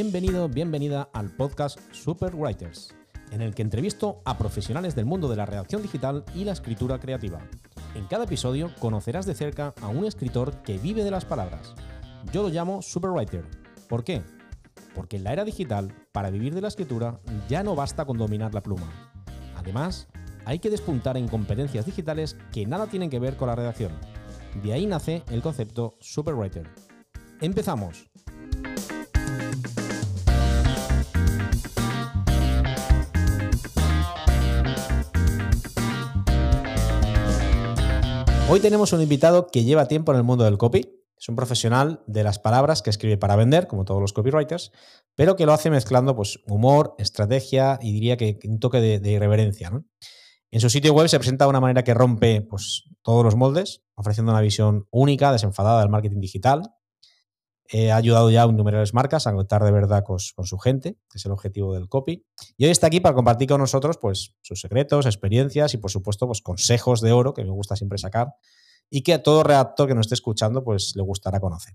Bienvenido, bienvenida al podcast Super Writers, en el que entrevisto a profesionales del mundo de la redacción digital y la escritura creativa. En cada episodio conocerás de cerca a un escritor que vive de las palabras. Yo lo llamo Superwriter. ¿Por qué? Porque en la era digital, para vivir de la escritura, ya no basta con dominar la pluma. Además, hay que despuntar en competencias digitales que nada tienen que ver con la redacción. De ahí nace el concepto Superwriter. ¡Empezamos! Hoy tenemos un invitado que lleva tiempo en el mundo del copy. Es un profesional de las palabras que escribe para vender, como todos los copywriters, pero que lo hace mezclando pues, humor, estrategia y diría que un toque de, irreverencia. En su sitio web se presenta de una manera que rompe pues, todos los moldes, ofreciendo una visión única, desenfadada del marketing digital, ha ayudado ya a innumerables marcas a conectar de verdad con, su gente, que es el objetivo del copy. Y hoy está aquí para compartir con nosotros pues, sus secretos, experiencias y, por supuesto, pues, consejos de oro que me gusta siempre sacar y que a todo redactor que nos esté escuchando pues, le gustará conocer.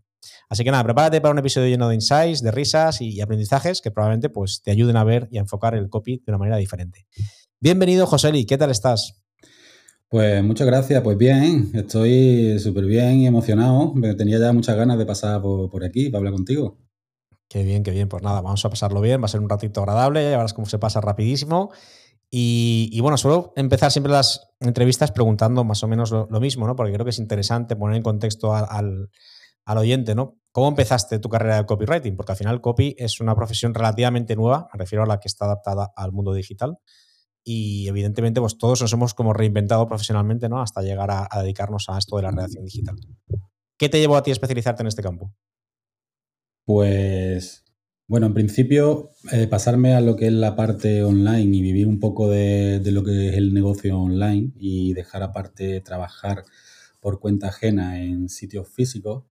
Así que nada, prepárate para un episodio lleno de insights, de risas y, aprendizajes que probablemente pues, te ayuden a ver y a enfocar el copy de una manera diferente. Bienvenido, Joseli, ¿qué tal estás? Pues muchas gracias, pues bien, estoy súper bien y emocionado. Tenía ya muchas ganas de pasar por, aquí para hablar contigo. Qué bien, qué bien. Pues nada, vamos a pasarlo bien, va a ser un ratito agradable, ya verás cómo se pasa rapidísimo. Y, bueno, suelo empezar siempre las entrevistas preguntando más o menos lo, mismo, ¿no? Porque creo que es interesante poner en contexto al, al, oyente, ¿no? ¿Cómo empezaste tu carrera de copywriting? Porque al final copy es una profesión relativamente nueva, me refiero a la que está adaptada al mundo digital y evidentemente pues todos nos hemos como reinventado profesionalmente ¿no? hasta llegar a, dedicarnos a esto de la redacción digital. ¿Qué te llevó a ti a especializarte en este campo? Pues bueno, en principio eh, pasarme a lo que es la parte online y vivir un poco de, lo que es el negocio online y dejar aparte trabajar por cuenta ajena en sitios físicos,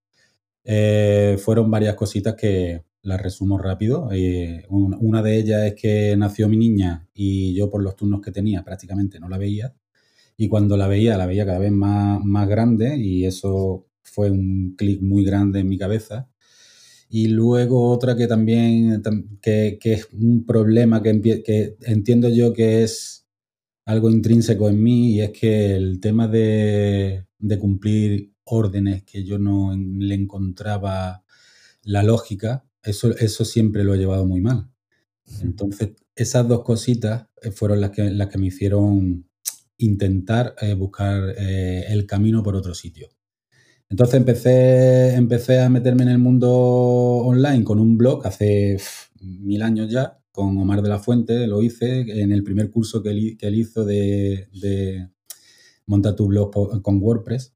eh, fueron varias cositas que, las resumo rápido. Eh, una de ellas es que nació mi niña y yo por los turnos que tenía prácticamente no la veía. Y cuando la veía, la veía cada vez más, más grande y eso fue un clic muy grande en mi cabeza. Y luego otra que también, que, es un problema que, que, entiendo yo que es algo intrínseco en mí y es que el tema de cumplir órdenes que yo no le encontraba la lógica, eso, eso siempre lo he llevado muy mal. Entonces, esas dos cositas eh, fueron las que, las que me hicieron intentar eh, buscar eh, el camino por otro sitio. Entonces empecé, empecé a meterme en el mundo online con un blog hace mil años ya, con Omar de la Fuente, lo hice en el primer curso que él, hizo de, de montar tu blog con WordPress.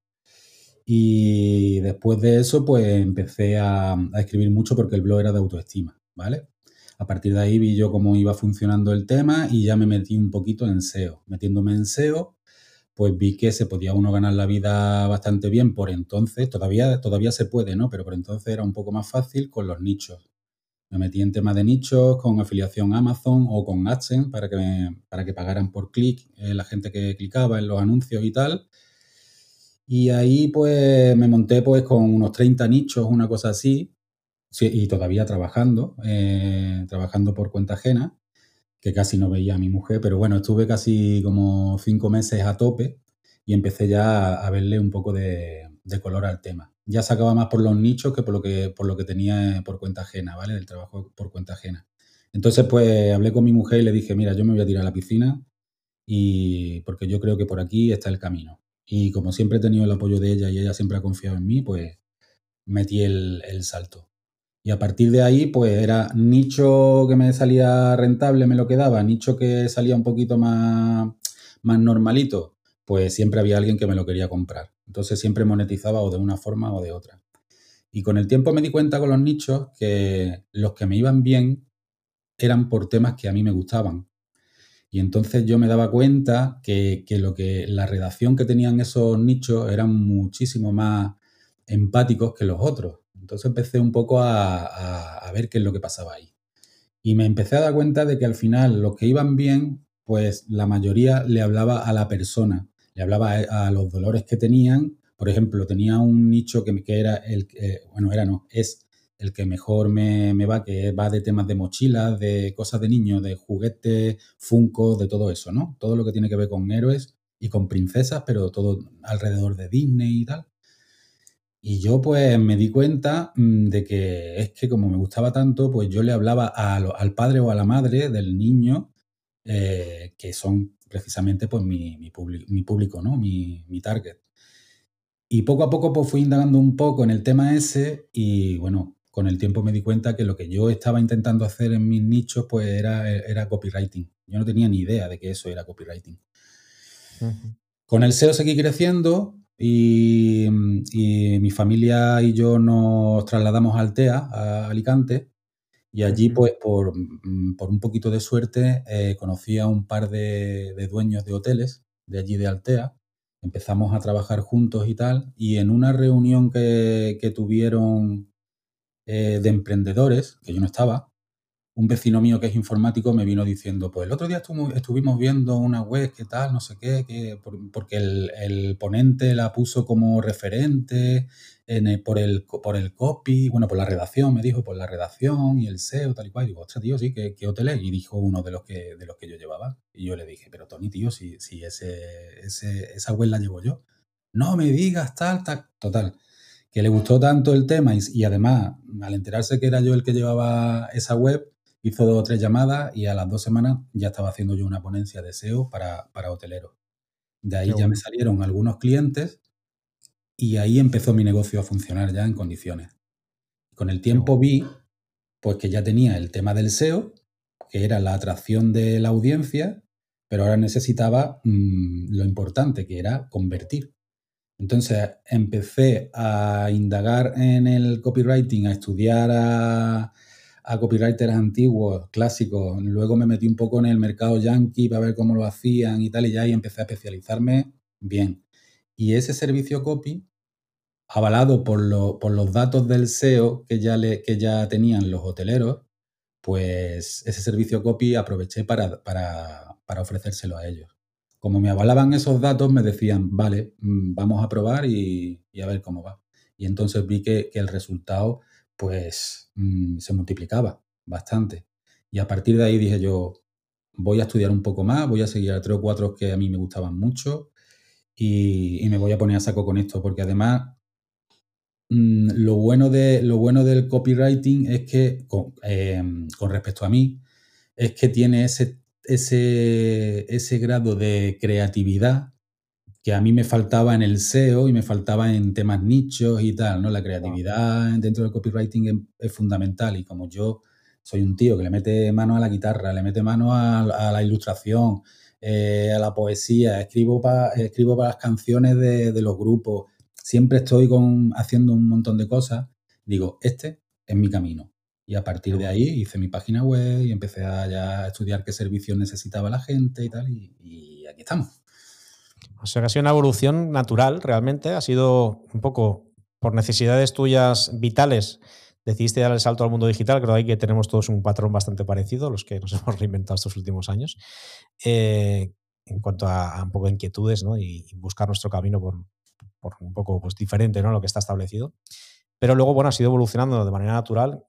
Y después de eso, pues empecé a, escribir mucho porque el blog era de autoestima, ¿vale? A partir de ahí vi yo cómo iba funcionando el tema y ya me metí un poquito en SEO. Metiéndome en SEO, pues vi que se podía uno ganar la vida bastante bien por entonces. Todavía, todavía se puede, ¿no? Pero por entonces era un poco más fácil con los nichos. Me metí en temas de nichos, con afiliación Amazon o con AdSense para que, para que pagaran por clic eh, la gente que clicaba en los anuncios y tal. Y ahí pues me monté pues con unos 30 nichos, una cosa así, y todavía trabajando, eh, trabajando por cuenta ajena, que casi no veía a mi mujer, pero bueno, estuve casi como cinco meses a tope y empecé ya a, verle un poco de, color al tema. Ya sacaba más por los nichos que por lo que, por lo que tenía por cuenta ajena, ¿vale? Del trabajo por cuenta ajena. Entonces, pues hablé con mi mujer y le dije, mira, yo me voy a tirar a la piscina y porque yo creo que por aquí está el camino. Y como siempre he tenido el apoyo de ella y ella siempre ha confiado en mí, pues metí el, salto. Y a partir de ahí, pues era nicho que me salía rentable, me lo quedaba, nicho que salía un poquito más, más normalito, pues siempre había alguien que me lo quería comprar. Entonces siempre monetizaba o de una forma o de otra. Y con el tiempo me di cuenta con los nichos que los que me iban bien eran por temas que a mí me gustaban. Y entonces yo me daba cuenta que, lo que la redacción que tenían esos nichos eran muchísimo más empáticos que los otros. Entonces empecé un poco a, ver qué es lo que pasaba ahí. Y me empecé a dar cuenta de que al final los que iban bien, pues la mayoría le hablaba a la persona, le hablaba a, los dolores que tenían. Por ejemplo, tenía un nicho que, que era el, bueno, era no, es el que mejor me, va, que va de temas de mochilas, de cosas de niños, de juguetes, Funko, de todo eso, ¿no? Todo lo que tiene que ver con héroes y con princesas, pero todo alrededor de Disney y tal. Y yo pues me di cuenta mm, de que es que como me gustaba tanto, pues yo le hablaba al padre o a la madre del niño, eh, que son precisamente pues mi, mi, público, ¿no? Mi, mi, target. Y poco a poco pues fui indagando un poco en el tema ese y bueno, con el tiempo me di cuenta que lo que yo estaba intentando hacer en mis nichos pues era, era copywriting. Yo no tenía ni idea de que eso era copywriting. Con el SEO seguí creciendo y, mi familia y yo nos trasladamos a Altea, a Alicante, y allí pues por, un poquito de suerte eh, conocí a un par de, dueños de hoteles de allí de Altea. Empezamos a trabajar juntos y tal, y en una reunión que, que tuvieron eh, de emprendedores, que yo no estaba, un vecino mío que es informático me vino diciendo, pues el otro día estuvimos viendo una web que tal, no sé qué, que, porque el, ponente la puso como referente en por, el, por el copy, bueno, por la redacción, me dijo, por la redacción y el SEO, tal y cual. Y digo, ostras, tío, sí, ¿qué, qué hotel es? Y dijo uno de los que, de los que yo llevaba. Y yo le dije, pero Tony, tío, si, si ese, ese, esa web la llevo yo. No me digas tal, tal, total que le gustó tanto el tema y, además, al enterarse que era yo el que llevaba esa web, hizo dos o tres llamadas y a las dos semanas ya estaba haciendo yo una ponencia de SEO para, para hoteleros. De ahí ya me salieron algunos clientes y ahí empezó mi negocio a funcionar ya en condiciones. Con el tiempo vi pues que ya tenía el tema del SEO, que era la atracción de la audiencia, pero ahora necesitaba mm, lo importante, que era convertir. Entonces empecé a indagar en el copywriting, a estudiar a, copywriters antiguos, clásicos. Luego me metí un poco en el mercado yankee para ver cómo lo hacían y tal, y ya ahí empecé a especializarme bien. Y ese servicio copy, avalado por, los datos del SEO que ya, que ya tenían los hoteleros, pues ese servicio copy aproveché para ofrecérselo a ellos como me avalaban esos datos, me decían, vale, mm, vamos a probar y, a ver cómo va. Y entonces vi que, el resultado, pues, mm, se multiplicaba bastante. Y a partir de ahí dije yo, voy a estudiar un poco más, voy a seguir a tres o cuatro que a mí me gustaban mucho y, me voy a poner a saco con esto, porque además mm, lo, bueno de, lo bueno del copywriting es que, con, em, con respecto a mí, es que tiene ese ese, ese grado de creatividad que a mí me faltaba en el SEO y me faltaba en temas nichos y tal, ¿no? La creatividad dentro del copywriting es, fundamental y como yo soy un tío que le mete mano a la guitarra, le mete mano a, la ilustración, eh, a la poesía, escribo para escribo para las canciones de, de, los grupos, siempre estoy con, haciendo un montón de cosas, digo, este es mi camino. Y a partir de ahí hice mi página web y empecé a, estudiar qué servicios necesitaba la gente y tal, y, aquí estamos. O sea que ha sido una evolución natural, realmente. Ha sido un poco por necesidades tuyas vitales. Decidiste dar el salto al mundo digital. Creo que tenemos todos un patrón bastante parecido, los que nos hemos reinventado estos últimos años. Eh, en cuanto a, un poco de inquietudes ¿no? y, buscar nuestro camino por, un poco pues, diferente ¿no? lo que está establecido. Pero luego, bueno, ha sido evolucionando de manera natural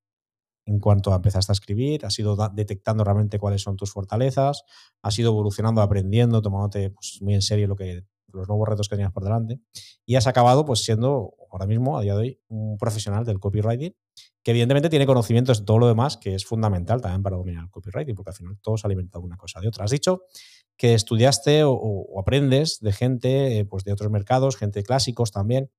en cuanto a empezaste a escribir, has ido detectando realmente cuáles son tus fortalezas, has ido evolucionando, aprendiendo, tomándote pues, muy en serio lo que, los nuevos retos que tenías por delante y has acabado pues siendo ahora mismo, a día de hoy, un profesional del copywriting que evidentemente tiene conocimientos de todo lo demás que es fundamental también para dominar el copywriting porque al final todo se alimenta de una cosa de otra. Has dicho que estudiaste o, aprendes de gente eh, pues de otros mercados, gente clásicos también.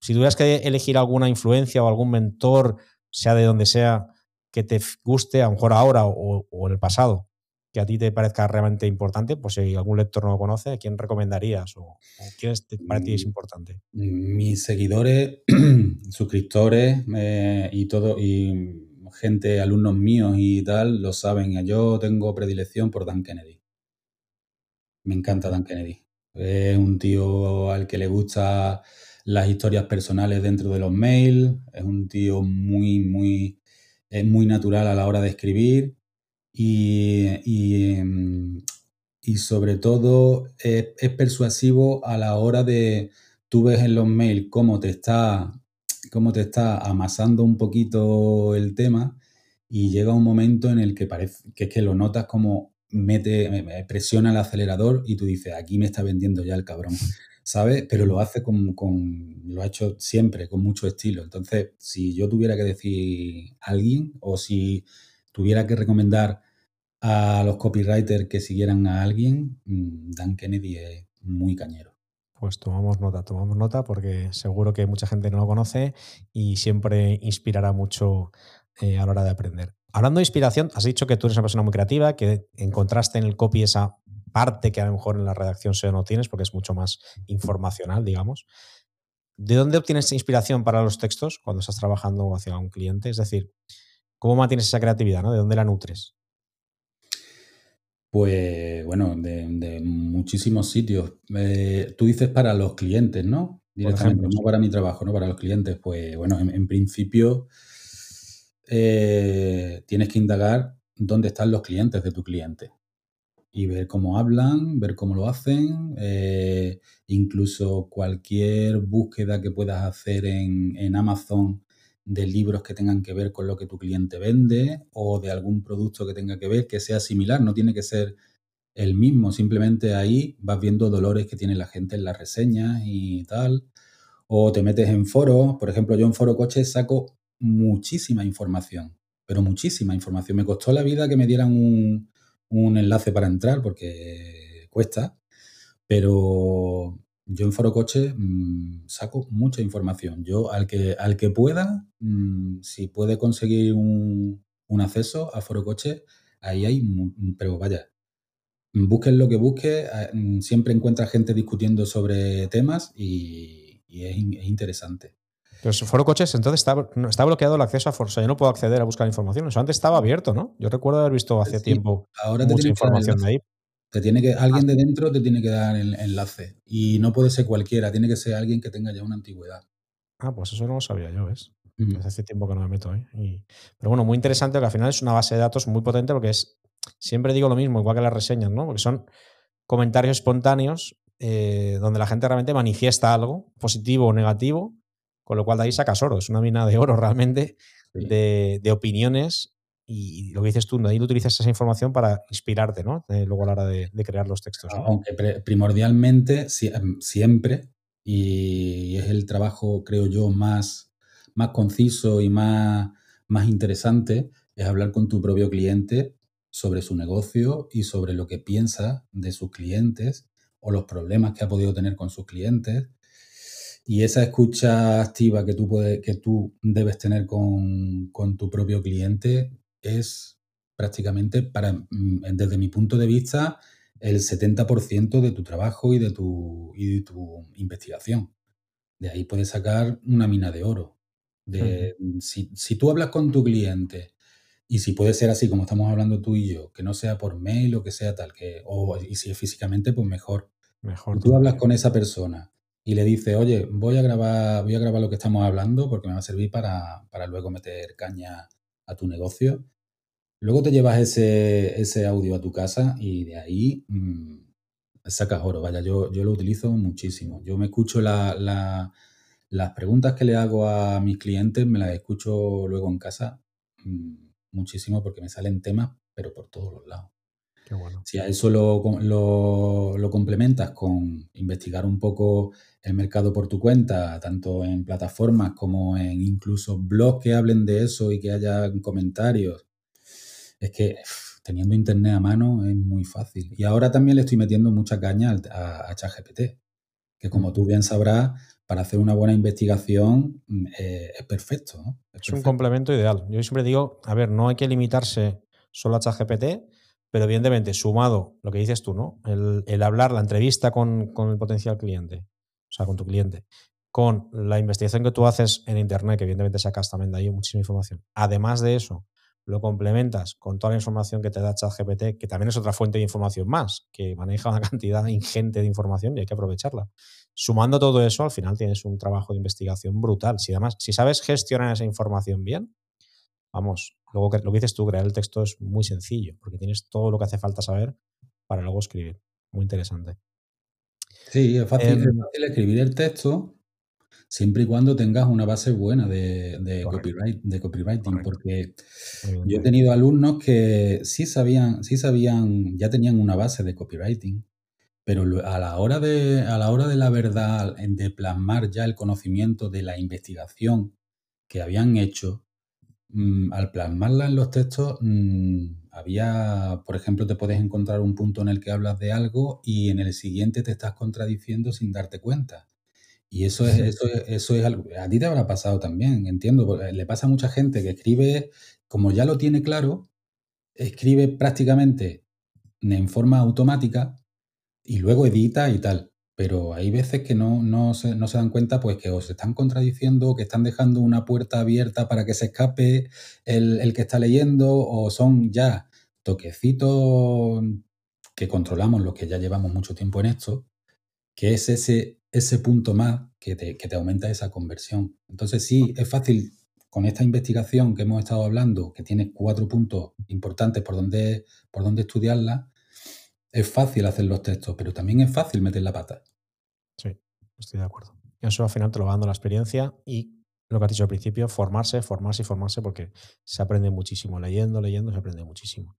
Si tuvieras que elegir alguna influencia o algún mentor, sea de donde sea, que te guste, a lo mejor ahora o, en el pasado, que a ti te parezca realmente importante, pues si algún lector no lo conoce, ¿a quién recomendarías o, quién para ti es mm, importante? Mis seguidores, suscriptores eh, y todo, y gente, alumnos míos y tal, lo saben. Yo tengo predilección por Dan Kennedy. Me encanta Dan Kennedy. Es un tío al que le gusta las historias personales dentro de los mails. Es un tío muy, muy es muy natural a la hora de escribir y, y, mm, sobre todo es, persuasivo a la hora de, tú ves en los mails cómo te está, cómo te está amasando un poquito el tema y llega un momento en el que parece que es que lo notas como mete, presiona el acelerador y tú dices, aquí me está vendiendo ya el cabrón, ¿sabes? Pero lo hace con, con, lo ha hecho siempre, con mucho estilo. Entonces, si yo tuviera que decir a alguien o si tuviera que recomendar a los copywriters que siguieran a alguien, mm, Dan Kennedy es muy cañero. Pues tomamos nota, tomamos nota porque seguro que mucha gente no lo conoce y siempre inspirará mucho eh, a la hora de aprender. Hablando de inspiración, has dicho que tú eres una persona muy creativa, que encontraste en el copy esa parte que a lo mejor en la redacción SEO no tienes porque es mucho más informacional, digamos. ¿De dónde obtienes inspiración para los textos cuando estás trabajando hacia un cliente? Es decir, ¿cómo mantienes esa creatividad? ¿no? ¿De dónde la nutres? Pues bueno, de, muchísimos sitios. Eh, tú dices para los clientes, ¿no? Directamente, no para mi trabajo, no para los clientes. Pues bueno, en, principio eh, tienes que indagar dónde están los clientes de tu cliente y ver cómo hablan, ver cómo lo hacen, eh, incluso cualquier búsqueda que puedas hacer en, en Amazon de libros que tengan que ver con lo que tu cliente vende o de algún producto que tenga que ver que sea similar, no tiene que ser el mismo, simplemente ahí vas viendo dolores que tiene la gente en las reseñas y tal, o te metes en foros, por ejemplo, yo en Foro Coche saco muchísima información, pero muchísima información, me costó la vida que me dieran un, un enlace para entrar porque cuesta, pero yo en Foro Coche mm, saco mucha información. Yo al que, al que pueda, mm, si puede conseguir un, acceso a Foro Coche, ahí hay, pero vaya, busquen lo que busque, mm, siempre encuentra gente discutiendo sobre temas y, es, interesante. Pero si Foro Coches, entonces está, está, bloqueado el acceso a Foro. O sea, yo no puedo acceder a buscar información. Eso antes estaba abierto, ¿no? Yo recuerdo haber visto hace tiempo ahora mucha información de ahí tiene que, alguien de dentro te tiene que dar el enlace. Y no puede ser cualquiera, tiene que ser alguien que tenga ya una antigüedad. Ah, pues eso no lo sabía yo, ¿ves? Hace tiempo que no me meto, ¿eh? pero bueno, muy interesante que al final es una base de datos muy potente porque es, siempre digo lo mismo, igual que las reseñas, ¿no? Porque son comentarios espontáneos eh, donde la gente realmente manifiesta algo, positivo o negativo, con lo cual de ahí sacas oro. Es una mina de oro realmente de, de, opiniones y lo que dices tú, ahí utilizas esa información para inspirarte, ¿no? luego a la hora de, crear los textos. Aunque primordialmente, em, siempre, y es el trabajo, creo yo, más, más conciso y más, más interesante, es hablar con tu propio cliente sobre su negocio y sobre lo que piensa de sus clientes o los problemas que ha podido tener con sus clientes. Y esa escucha activa que tú, puedes, que tú debes tener con, con tu propio cliente es prácticamente, para, mm, desde mi punto de vista, el 70% de tu trabajo y de tu, y de tu investigación. De ahí puedes sacar una mina de oro. De, si, si, tú hablas con tu cliente y si puede ser así como estamos hablando tú y yo, que no sea por mail o que sea tal, que, o, y si es físicamente, pues mejor. Mejor. tú hablas con esa persona y le dices, oye, voy a grabar, voy a grabar lo que estamos hablando porque me va a servir para, para luego meter caña a tu negocio Luego te llevas ese, ese audio a tu casa y de ahí mmm, sacas oro. Vaya, yo, yo lo utilizo muchísimo. Yo me escucho las preguntas que le hago a mis clientes, me las escucho luego en casa mm, muchísimo porque me salen temas, pero por todos los lados. Qué bueno. Si a eso lo, lo, lo, complementas con investigar un poco el mercado por tu cuenta, tanto en plataformas como en incluso blogs que hablen de eso y que haya comentarios, es que teniendo internet a mano es muy fácil. Y ahora también le estoy metiendo mucha caña a, a ChatGPT, que como tú bien sabrás, para hacer una buena investigación mm, eh, es perfecto. Es, un complemento ideal. Yo siempre digo, a ver, no hay que limitarse solo a ChatGPT, pero evidentemente sumado lo que dices tú, ¿no? El, hablar, la entrevista con, con, el potencial cliente, o sea, con tu cliente, con la investigación que tú haces en Internet, que evidentemente sacas también de ahí muchísima información. Además de eso, lo complementas con toda la información que te da ChatGPT, que también es otra fuente de información más, que maneja una cantidad ingente de información y hay que aprovecharla. Sumando todo eso, al final tienes un trabajo de investigación brutal. Si además, si sabes gestionar esa información bien, vamos, luego lo que dices tú, crear el texto es muy sencillo, porque tienes todo lo que hace falta saber para luego escribir. Muy interesante. Sí, es fácil, es em, fácil escribir el texto siempre y cuando tengas una base buena de, copyright, de copywriting, porque yo he tenido alumnos que sí sabían, sí sabían, ya tenían una base de copywriting, pero a la hora de, a la, hora de la verdad, de plasmar ya el conocimiento de la investigación que habían hecho, mm, al plasmarla en los textos, mm, había, por ejemplo, te puedes encontrar un punto en el que hablas de algo y en el siguiente te estás contradiciendo sin darte cuenta. Y eso es, eso eso es algo, a ti te habrá pasado también, entiendo, le pasa a mucha gente que escribe, como ya lo tiene claro, escribe prácticamente en forma automática y luego edita y tal. Pero hay veces que no, no, se, no se dan cuenta pues que os están contradiciendo, que están dejando una puerta abierta para que se escape el, el que está leyendo, o son ya toquecitos que controlamos los que ya llevamos mucho tiempo en esto, que es ese, ese punto más que te, que te aumenta esa conversión. Entonces sí, es fácil con esta investigación que hemos estado hablando, que tiene cuatro puntos importantes por donde, por donde estudiarla, es fácil hacer los textos, pero también es fácil meter la pata. Estoy de acuerdo. Eso al final te lo va dando la experiencia y lo que has dicho al principio, formarse, formarse y formarse porque se aprende muchísimo. Leyendo, leyendo, se aprende muchísimo.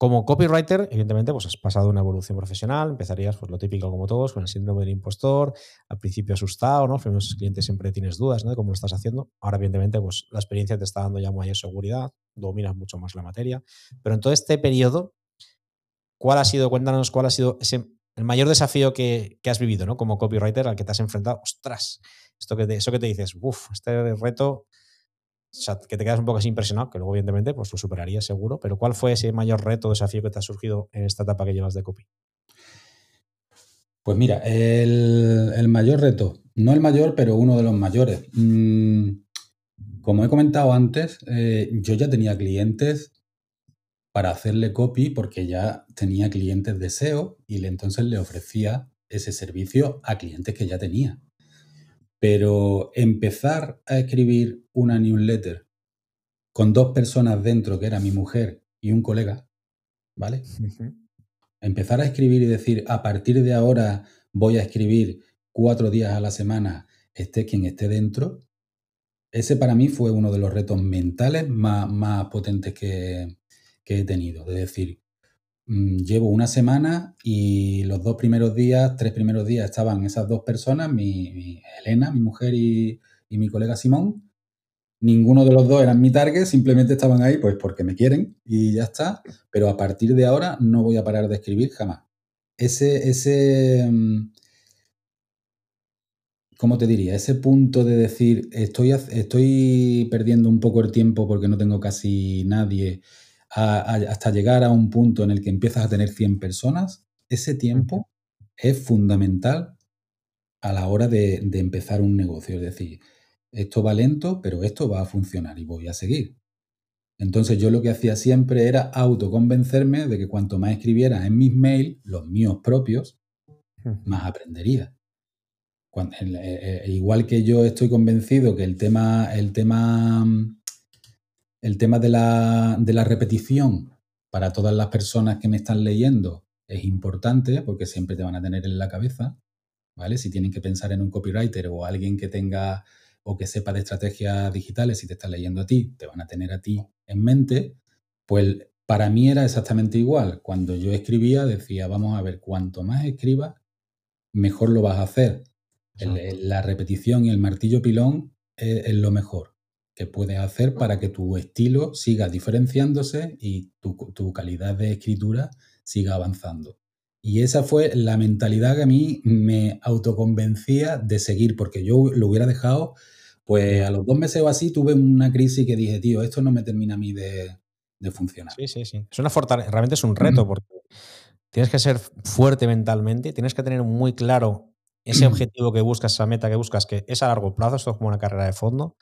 Como copywriter, evidentemente, pues has pasado una evolución profesional, empezarías, pues lo típico como todos, con el síndrome del impostor, al principio asustado, ¿no? Los clientes siempre tienes dudas, ¿no? De cómo lo estás haciendo. Ahora, evidentemente, pues la experiencia te está dando ya mayor seguridad, dominas mucho más la materia. Pero en todo este periodo, ¿Cuál ha sido, cuéntanos, cuál ha sido ese, el mayor desafío que, has vivido, ¿no? Como copywriter al que te has enfrentado? ¡Ostras! Esto que eso que te dices, uff, este reto, o sea, que te quedas un poco así impresionado, que luego, evidentemente, pues lo superarías seguro, pero ¿cuál fue ese mayor reto o desafío que te ha surgido en esta etapa que llevas de copy? Pues mira, el, mayor reto, no el mayor, pero uno de los mayores. Mm, como he comentado antes, eh, yo ya tenía clientes para hacerle copy porque ya tenía clientes de SEO y entonces le ofrecía ese servicio a clientes que ya tenía. Pero empezar a escribir una newsletter con dos personas dentro, que era mi mujer y un colega, ¿vale? Empezar a escribir y decir, a partir de ahora voy a escribir cuatro días a la semana, esté quien esté dentro, ese para mí fue uno de los retos mentales más, más potentes que, que he tenido. Es decir, mm, llevo una semana y los dos primeros días, tres primeros días estaban esas dos personas, mi, Elena, mi mujer y, mi colega Simón. Ninguno de los dos eran mi target, simplemente estaban ahí pues porque me quieren y ya está. Pero a partir de ahora no voy a parar de escribir jamás. Ese, ese, mm, ¿cómo te diría? Ese punto de decir, estoy, estoy perdiendo un poco el tiempo porque no tengo casi nadie hasta llegar a un punto en el que empiezas a tener 100 personas, ese tiempo es fundamental a la hora de, empezar un negocio. Es decir, esto va lento, pero esto va a funcionar y voy a seguir. Entonces yo lo que hacía siempre era autoconvencerme de que cuanto más escribiera en mis mails, los míos propios, más aprendería. Eh, eh, igual que yo estoy convencido que el tema, el tema mm, el tema de la, de la repetición para todas las personas que me están leyendo es importante porque siempre te van a tener en la cabeza, ¿vale? Si tienen que pensar en un copywriter o alguien que tenga o que sepa de estrategias digitales, si te están leyendo a ti, te van a tener a ti en mente, pues para mí era exactamente igual. Cuando yo escribía decía, vamos a ver, cuanto más escribas, mejor lo vas a hacer. la repetición y el martillo pilón es lo mejor que puedes hacer para que tu estilo siga diferenciándose y tu, calidad de escritura siga avanzando. Y esa fue la mentalidad que a mí me autoconvencía de seguir, porque yo lo hubiera dejado, pues a los dos meses o así tuve una crisis que dije, tío, esto no me termina a mí de, funcionar. Sí, sí, sí. Es una fortaleza, realmente es un reto, porque tienes que ser fuerte mentalmente, tienes que tener muy claro ese objetivo que buscas, esa meta que buscas, que es a largo plazo, esto es como una carrera de fondo.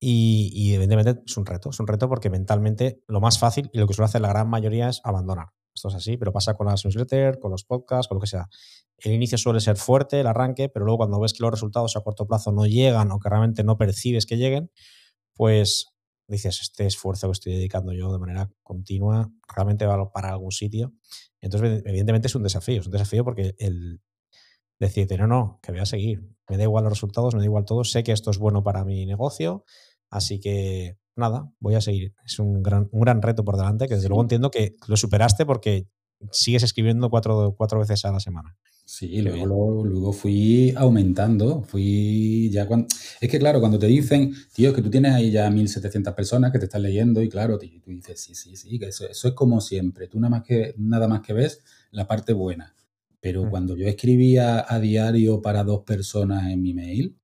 Y, evidentemente es un reto, es un reto porque mentalmente lo más fácil y lo que suele hacer la gran mayoría es abandonar. Esto es así, pero pasa con las newsletters, con los podcasts, con lo que sea. El inicio suele ser fuerte, el arranque, pero luego cuando ves que los resultados a corto plazo no llegan o que realmente no percibes que lleguen, pues dices, este esfuerzo que estoy dedicando yo de manera continua realmente va para algún sitio. Entonces, evidentemente es un desafío, es un desafío porque el, decirte, no, no, que voy a seguir. Me da igual los resultados, me da igual todo, sé que esto es bueno para mi negocio, así que nada, voy a seguir. Es un gran, un gran reto por delante, que desde luego entiendo que lo superaste porque sigues escribiendo cuatro, cuatro veces a la semana. Sí, luego, luego, fui aumentando, fui ya cuando... Es que claro, cuando te dicen, tío, que tú tienes ahí ya 1.700 personas que te están leyendo y claro, tú dices, sí, sí, sí, que eso, eso, es como siempre, tú nada más que, nada más que ves la parte buena. Pero mm. cuando yo escribía a diario para dos personas en mi mail,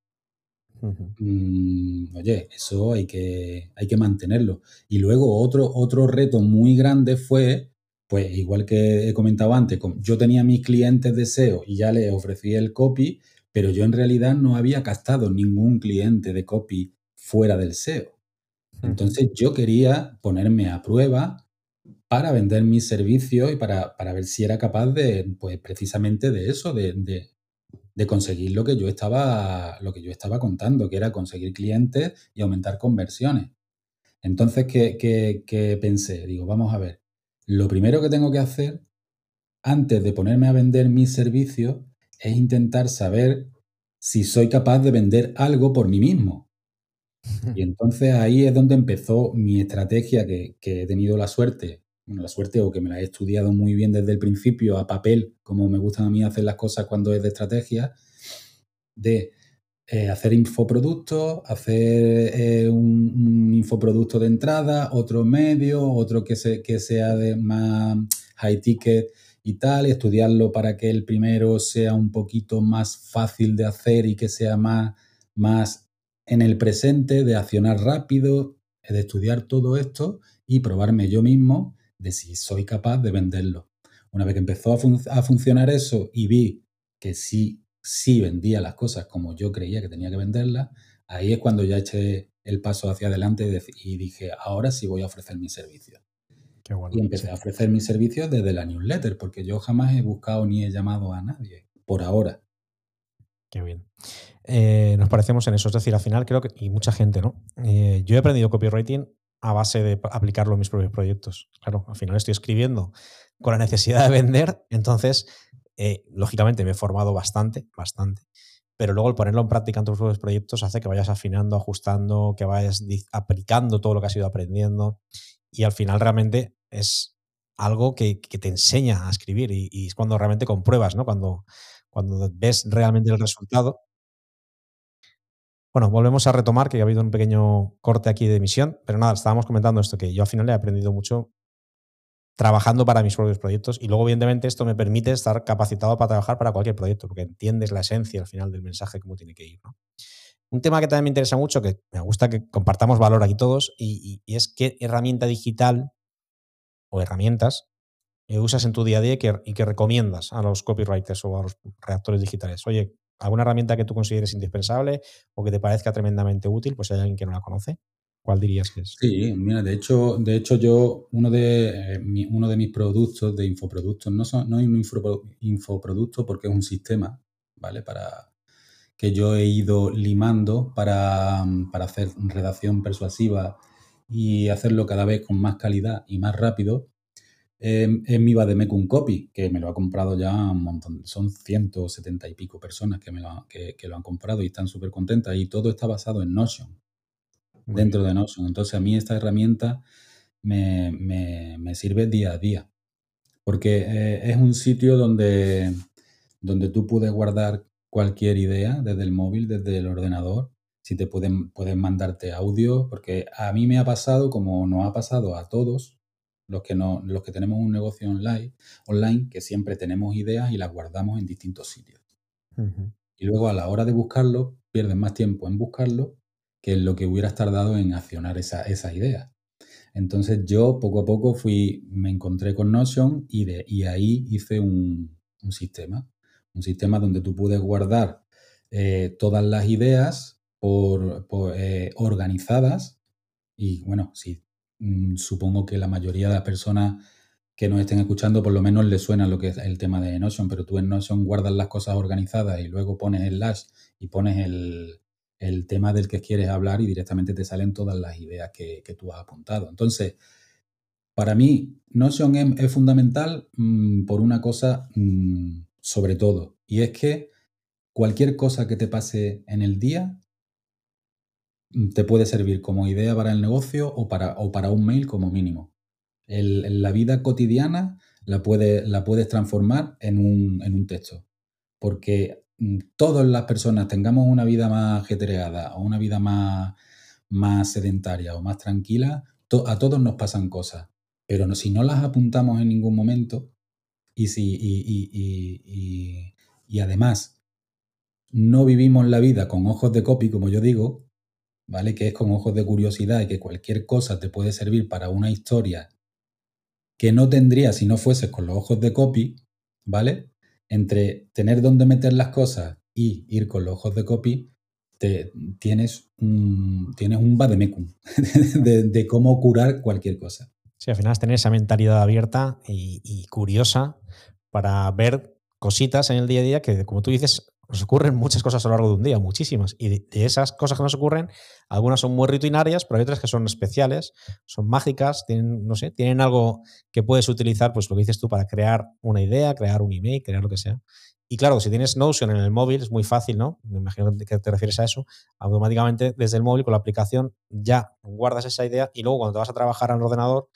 mm, oye, eso hay que, hay que mantenerlo. Y luego otro, otro reto muy grande fue pues igual que he comentado antes, yo tenía mis clientes de SEO y ya les ofrecí el copy, pero yo en realidad no había captado ningún cliente de copy fuera del SEO. Entonces yo quería ponerme a prueba para vender mis servicios y para, ver si era capaz de, pues precisamente de eso, de, conseguir lo que yo estaba, lo que yo estaba contando, que era conseguir clientes y aumentar conversiones. Entonces, ¿qué, qué pensé? Digo, vamos a ver, lo primero que tengo que hacer antes de ponerme a vender mis servicios es intentar saber si soy capaz de vender algo por mí mismo. Y entonces ahí es donde empezó mi estrategia que, he tenido la suerte, bueno, la suerte o que me la he estudiado muy bien desde el principio a papel, como me gustan a mí hacer las cosas cuando es de estrategia, de eh, hacer infoproductos, hacer eh, un, infoproducto de entrada, otro medio, otro que, que sea de más high ticket y tal, estudiarlo para que el primero sea un poquito más fácil de hacer y que sea más, más en el presente, de accionar rápido, de estudiar todo esto y probarme yo mismo de si soy capaz de venderlo. Una vez que empezó a, a funcionar eso y vi que sí si vendía las cosas como yo creía que tenía que venderlas, ahí es cuando ya eché el paso hacia adelante y dije, ahora sí voy a ofrecer mis servicios. y empecé a ofrecer mis servicios desde la newsletter, porque yo jamás he buscado ni he llamado a nadie, por ahora. Qué bien. Eh, nos parecemos en eso, es decir, al final creo que, y mucha gente, ¿no? Eh, yo he aprendido copywriting a base de aplicarlo en mis propios proyectos. Claro, al final estoy escribiendo con la necesidad de vender, entonces eh, lógicamente me he formado bastante, bastante, pero luego el ponerlo en práctica en tus nuevos proyectos hace que vayas afinando, ajustando, que vayas aplicando todo lo que has ido aprendiendo y al final realmente es algo que, te enseña a escribir y, es cuando realmente compruebas, ¿no? Cuando, cuando ves realmente el resultado. Bueno, volvemos a retomar que ha habido un pequeño corte aquí de emisión, pero nada, estábamos comentando esto, que yo al final he aprendido mucho trabajando para mis propios proyectos y luego evidentemente esto me permite estar capacitado para trabajar para cualquier proyecto porque entiendes la esencia al final del mensaje cómo tiene que ir. Un tema que también me interesa mucho, que me gusta que compartamos valor aquí todos y, es qué herramienta digital o herramientas eh, usas en tu día a día y que, y que recomiendas a los copywriters o a los redactores digitales. Oye, ¿alguna herramienta que tú consideres indispensable o que te parezca tremendamente útil? Pues hay alguien que no la conoce. ¿Cuál dirías que es? Sí, mira, de hecho, de hecho yo, uno de, eh, uno de mis productos, de infoproductos, no, no es un infoproducto porque es un sistema, ¿vale? Para que yo he ido limando para, hacer redacción persuasiva y hacerlo cada vez con más calidad y más rápido, eh, es mi Bademecum Copy, que me lo ha comprado ya un montón. Son 170 y pico personas que, me lo, que lo han comprado y están súper contentas. Y todo está basado en Notion dentro de Notion. Entonces a mí esta herramienta me, sirve día a día, porque eh, es un sitio donde, donde tú puedes guardar cualquier idea desde el móvil, desde el ordenador. Si te pueden, pueden mandarte audio, porque a mí me ha pasado, como nos ha pasado a todos, los que, no, los que tenemos un negocio online, online, que siempre tenemos ideas y las guardamos en distintos sitios. Y luego a la hora de buscarlo, pierdes más tiempo en buscarlo que lo que hubieras tardado en accionar esa, esa idea. Entonces yo poco a poco fui, me encontré con Notion y, de, y ahí hice un, sistema, un sistema donde tú puedes guardar eh, todas las ideas por, eh, organizadas y bueno, mm, supongo que la mayoría de las personas que nos estén escuchando por lo menos les suena lo que es el tema de Notion, pero tú en Notion guardas las cosas organizadas y luego pones el lash y pones el, el tema del que quieres hablar y directamente te salen todas las ideas que, tú has apuntado. Entonces, para mí, Notion es, fundamental mm, por una cosa mm, sobre todo, y es que cualquier cosa que te pase en el día mm, te puede servir como idea para el negocio o para, o para un mail como mínimo. la vida cotidiana la, puede, la puedes transformar en un, en un texto. Porque mm, todas las personas tengamos una vida más ajetreada o una vida más, más sedentaria o más tranquila, a todos nos pasan cosas. Pero no, si no las apuntamos en ningún momento y, si, y además no vivimos la vida con ojos de copy, como yo digo, ¿vale? Que es con ojos de curiosidad y que cualquier cosa te puede servir para una historia que no tendría si no fueses con los ojos de copy, ¿vale? Entre tener dónde meter las cosas y ir con los ojos de copy, te, tienes, un, tienes un vademecum de, cómo curar cualquier cosa. Sí, al final es tener esa mentalidad abierta y, y curiosa para ver cositas en el día a día que, como tú dices, nos ocurren muchas cosas a lo largo de un día, muchísimas. Y de, esas cosas que nos ocurren, algunas son muy rutinarias, pero hay otras que son especiales, son mágicas, tienen, no sé, tienen algo que puedes utilizar, pues lo que dices tú, para crear una idea, crear un email, crear lo que sea. Y claro, si tienes Notion en el móvil, es muy fácil, ¿no? Me imagino que te refieres a eso. Automáticamente desde el móvil con la aplicación ya guardas esa idea y luego cuando te vas a trabajar al ordenador,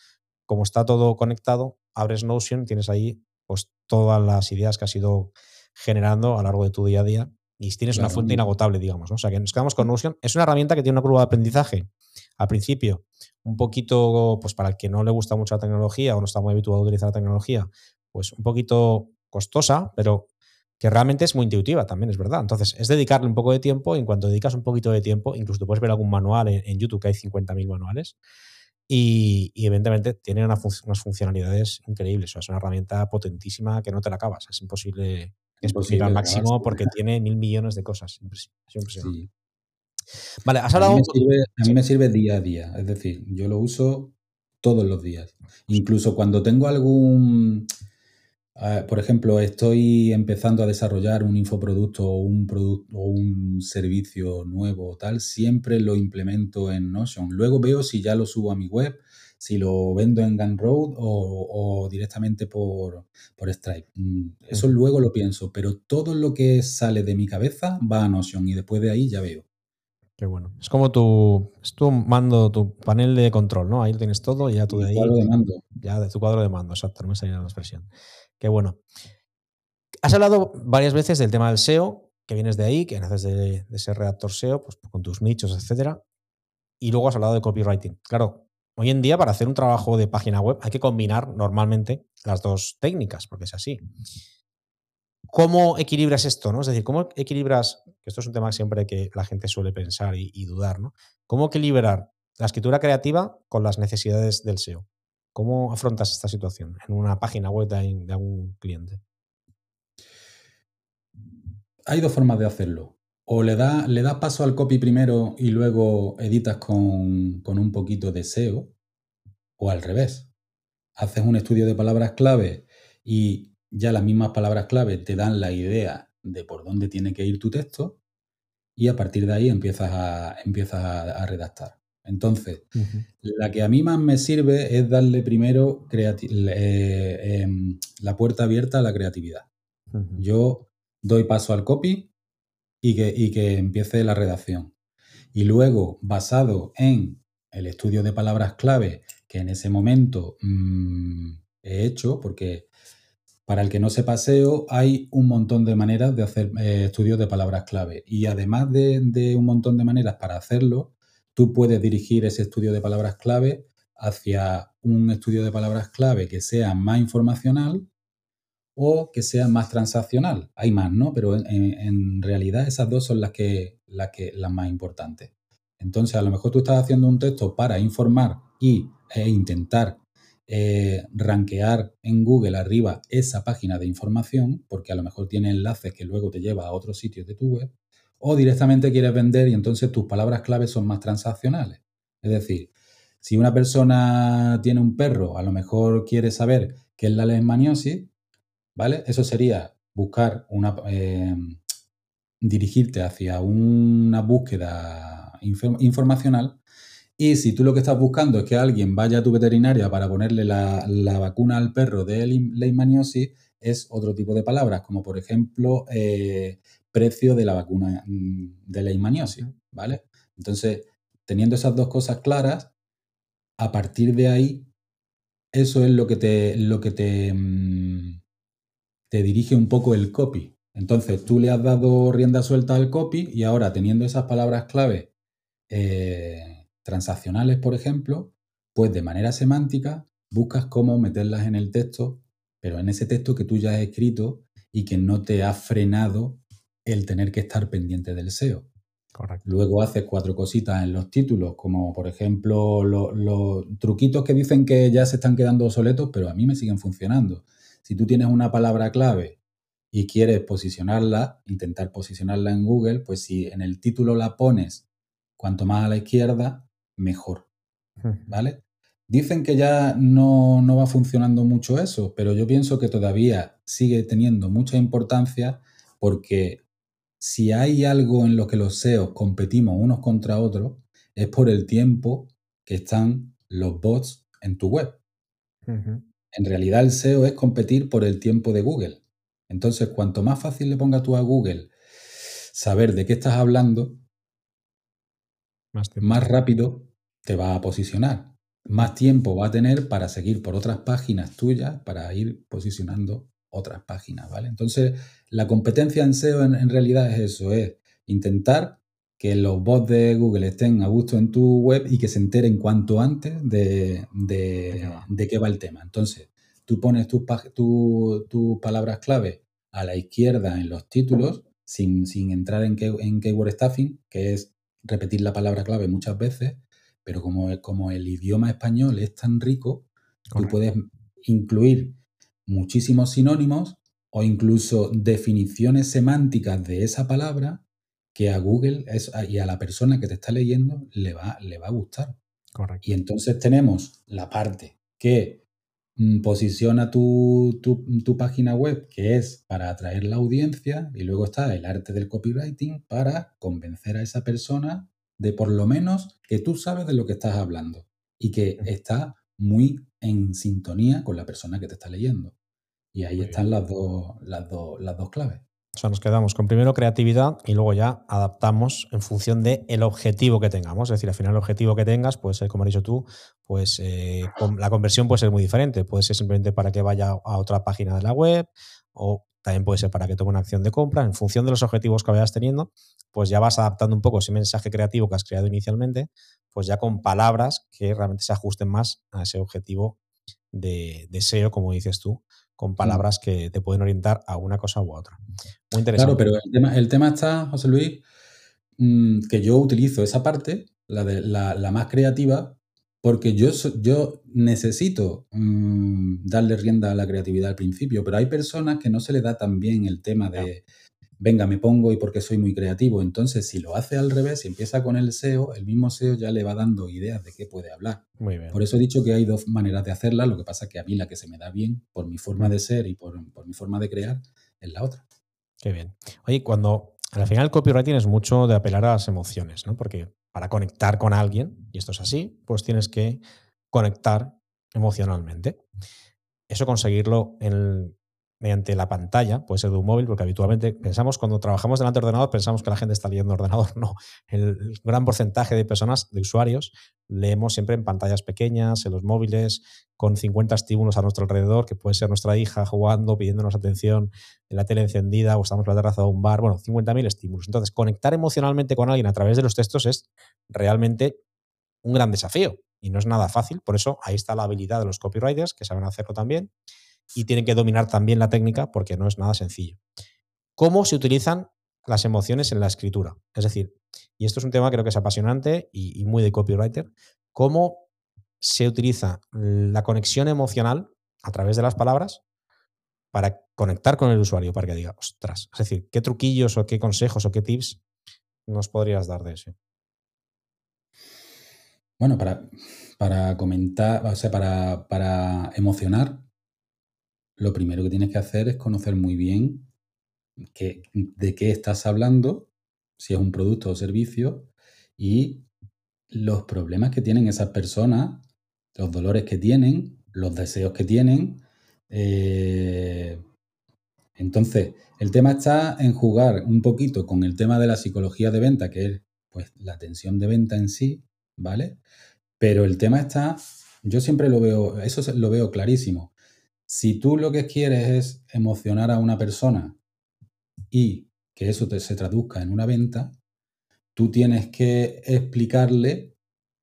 como está todo conectado, abres Notion, tienes ahí pues todas las ideas que has ido generando a lo largo de tu día a día y tienes una fuente inagotable, digamos. O sea, que nos quedamos con Notion. Es una herramienta que tiene una curva de aprendizaje al principio un poquito, pues para el que no le gusta mucho la tecnología o no está muy habituado a utilizar la tecnología, pues un poquito costosa, pero que realmente es muy intuitiva también, es verdad. Entonces, es dedicarle un poco de tiempo y en cuanto dedicas un poquito de tiempo, incluso te puedes ver algún manual en, YouTube, que hay 50.000 manuales, y, evidentemente tiene unas funcionalidades increíbles. O sea, es una herramienta potentísima que no te la acabas. Es imposible es posible al máximo porque tiene mil millones de cosas. Vale, has hablado. A mí, me sirve, a mí me sirve día a día. Es decir, yo lo uso todos los días. Incluso cuando tengo algún. Ah, por ejemplo, estoy empezando a desarrollar un infoproducto o un producto o un servicio nuevo o tal, siempre lo implemento en Notion. Luego veo si ya lo subo a mi web si lo vendo en Gunroad o, o directamente por, por Stripe. Mm, eso luego lo pienso, pero todo lo que sale de mi cabeza va a Notion y después de ahí ya veo. Qué bueno. Es como tu, es tu mando, tu panel de control, ¿no? Ahí lo tienes todo y ya tú de ahí. cuadro de mando. Ya de tu cuadro de mando, exacto, no me salía la expresión. Qué bueno. Has hablado varias veces del tema del SEO, que vienes de ahí, que naces de, de ese redactor SEO, pues con tus nichos, etcétera. Y luego has hablado de copywriting. Claro, Hoy en día, para hacer un trabajo de página web, hay que combinar normalmente las dos técnicas, porque es así. ¿Cómo equilibras esto? ¿no? Es decir, ¿cómo equilibras, que esto es un tema siempre que la gente suele pensar y, dudar, ¿no? ¿Cómo equilibrar la escritura creativa con las necesidades del SEO? ¿Cómo afrontas esta situación en una página web de, de algún cliente? Hay dos formas de hacerlo o le das le da paso al copy primero y luego editas con, un poquito de SEO, o al revés. Haces un estudio de palabras clave y ya las mismas palabras clave te dan la idea de por dónde tiene que ir tu texto y a partir de ahí empiezas a, empiezas a, redactar. Entonces, la que a mí más me sirve es darle primero eh, em, la puerta abierta a la creatividad. Yo doy paso al copy, y que, que empiece la redacción. Y luego, basado en el estudio de palabras clave que en ese momento mm, he hecho, porque para el que no sepa SEO hay un montón de maneras de hacer eh, estudios de palabras clave. Y además de, de, un montón de maneras para hacerlo, tú puedes dirigir ese estudio de palabras clave hacia un estudio de palabras clave que sea más informacional o que sea más transaccional. Hay más, ¿no? Pero en, realidad esas dos son las que, las que más importantes. Entonces, a lo mejor tú estás haciendo un texto para informar y, e intentar eh, rankear en Google arriba esa página de información, porque a lo mejor tiene enlaces que luego te lleva a otros sitios de tu web, o directamente quieres vender y entonces tus palabras clave son más transaccionales. Es decir, si una persona tiene un perro, a lo mejor quiere saber qué es la leishmaniosis, ¿vale? Eso sería buscar una, eh, dirigirte hacia una búsqueda informacional y si tú lo que estás buscando es que alguien vaya a tu veterinaria para ponerle la, vacuna al perro de leishmaniosis, es otro tipo de palabras, como por ejemplo eh, precio de la vacuna mm, de la leishmaniosis, ¿vale? Entonces, teniendo esas dos cosas claras, a partir de ahí, eso es lo que te, lo que te, mm, te dirige un poco el copy. Entonces, tú le has dado rienda suelta al copy y ahora teniendo esas palabras clave eh, transaccionales, por ejemplo, pues de manera semántica buscas cómo meterlas en el texto, pero en ese texto que tú ya has escrito y que no te ha frenado el tener que estar pendiente del SEO. Luego haces cuatro cositas en los títulos, como por ejemplo los truquitos que dicen que ya se están quedando obsoletos, pero a mí me siguen funcionando. Si tú tienes una palabra clave y quieres posicionarla, intentar posicionarla en Google, pues si en el título la pones cuanto más a la izquierda, mejor. ¿Vale? Dicen que ya no, no, va funcionando mucho eso, pero yo pienso que todavía sigue teniendo mucha importancia porque si hay algo en lo que los SEOs competimos unos contra otros, es por el tiempo que están los bots en tu web. En realidad el SEO es competir por el tiempo de Google. Entonces, cuanto más fácil le pongas tú a Google saber de qué estás hablando, más rápido te va a posicionar más tiempo va a tener para seguir por otras páginas tuyas, para ir posicionando otras páginas, ¿vale? Entonces, la competencia en SEO en, realidad es eso, es intentar que los bots de Google estén a gusto en tu web y que se enteren cuanto antes de, qué va el tema. Entonces, tú pones tus tu, palabras clave a la izquierda en los títulos sin, entrar en, en keyword stuffing, que es repetir la palabra clave muchas veces, pero como, como el idioma español es tan rico, tú puedes incluir muchísimos sinónimos o incluso definiciones semánticas de esa palabra que a Google y a la persona que te está leyendo le va, le va a gustar. Y entonces tenemos la parte que mm, posiciona tu, tu, página web, que es para atraer la audiencia, y luego está el arte del copywriting para convencer a esa persona de por lo menos que tú sabes de lo que estás hablando y que está muy en sintonía con la persona que te está leyendo. Y ahí están las dos, las, las dos claves. O sea, nos quedamos con primero creatividad y luego ya adaptamos en función del el objetivo que tengamos. Es decir, al final el objetivo que tengas puede ser, como has dicho tú, pues eh, la conversión puede ser muy diferente. Puede ser simplemente para que vaya a otra página de la web o también puede ser para que tome una acción de compra. En función de los objetivos que vayas teniendo, pues ya vas adaptando un poco ese mensaje creativo que has creado inicialmente, pues ya con palabras que realmente se ajusten más a ese objetivo de, deseo, como dices tú, con mm. palabras que te pueden orientar a una cosa u otra. Muy interesante. Claro, pero el tema, el tema está, José Luis, mm, que yo utilizo esa parte, la, de, la más creativa, porque yo, yo necesito mm, darle rienda a la creatividad al principio, pero hay personas que no se le da tan bien el tema de, venga, me pongo y porque soy muy creativo. Entonces, si lo hace al revés, si empieza con el SEO, el mismo SEO ya le va dando ideas de qué puede hablar. Muy bien. Por eso he dicho que hay dos maneras de hacerla, lo que pasa es que a mí la que se me da bien, por mi forma de ser y por, por mi forma de crear, es la otra. Qué bien. Oye, cuando al final el copywriting es mucho de apelar a las emociones, ¿no? Porque para conectar con alguien, y esto es así, pues tienes que conectar emocionalmente. Eso conseguirlo en, mediante la pantalla, puede ser de un móvil, porque habitualmente pensamos, cuando trabajamos delante de ordenador, pensamos que la gente está leyendo ordenador. No, el gran porcentaje de personas, de usuarios, leemos siempre en pantallas pequeñas, en los móviles, con 50 estímulos a nuestro alrededor, que puede ser nuestra hija jugando, pidiéndonos atención, en la tele encendida o estamos en la terraza de un bar, bueno, 50.000 estímulos. Entonces, conectar emocionalmente con alguien a través de los textos es realmente un gran desafío y no es nada fácil. Por eso ahí está la habilidad de los copywriters, que saben hacerlo también y tienen que dominar también la técnica porque no es nada sencillo. ¿Cómo se utilizan las emociones en la escritura? Es decir, y esto es un tema creo que es apasionante y, muy de copywriter, cómo se utiliza la conexión emocional a través de las palabras para conectar con el usuario, para que diga, ostras, es decir, ¿qué truquillos o qué consejos o qué tips nos podrías dar de eso? Bueno, para, para comentar, o sea, para, para emocionar, lo primero que tienes que hacer es conocer muy bien de qué estás hablando, si es un producto o servicio, y los problemas que tienen esas personas, los dolores que tienen, los deseos que tienen, eh, Entonces, el tema está en jugar un poquito con el tema de la psicología de venta, que es pues la atención de venta en sí, ¿vale? Pero el tema está, yo siempre lo veo, eso lo veo clarísimo. Si tú lo que quieres es emocionar a una persona y que eso te, se traduzca en una venta, tú tienes que explicarle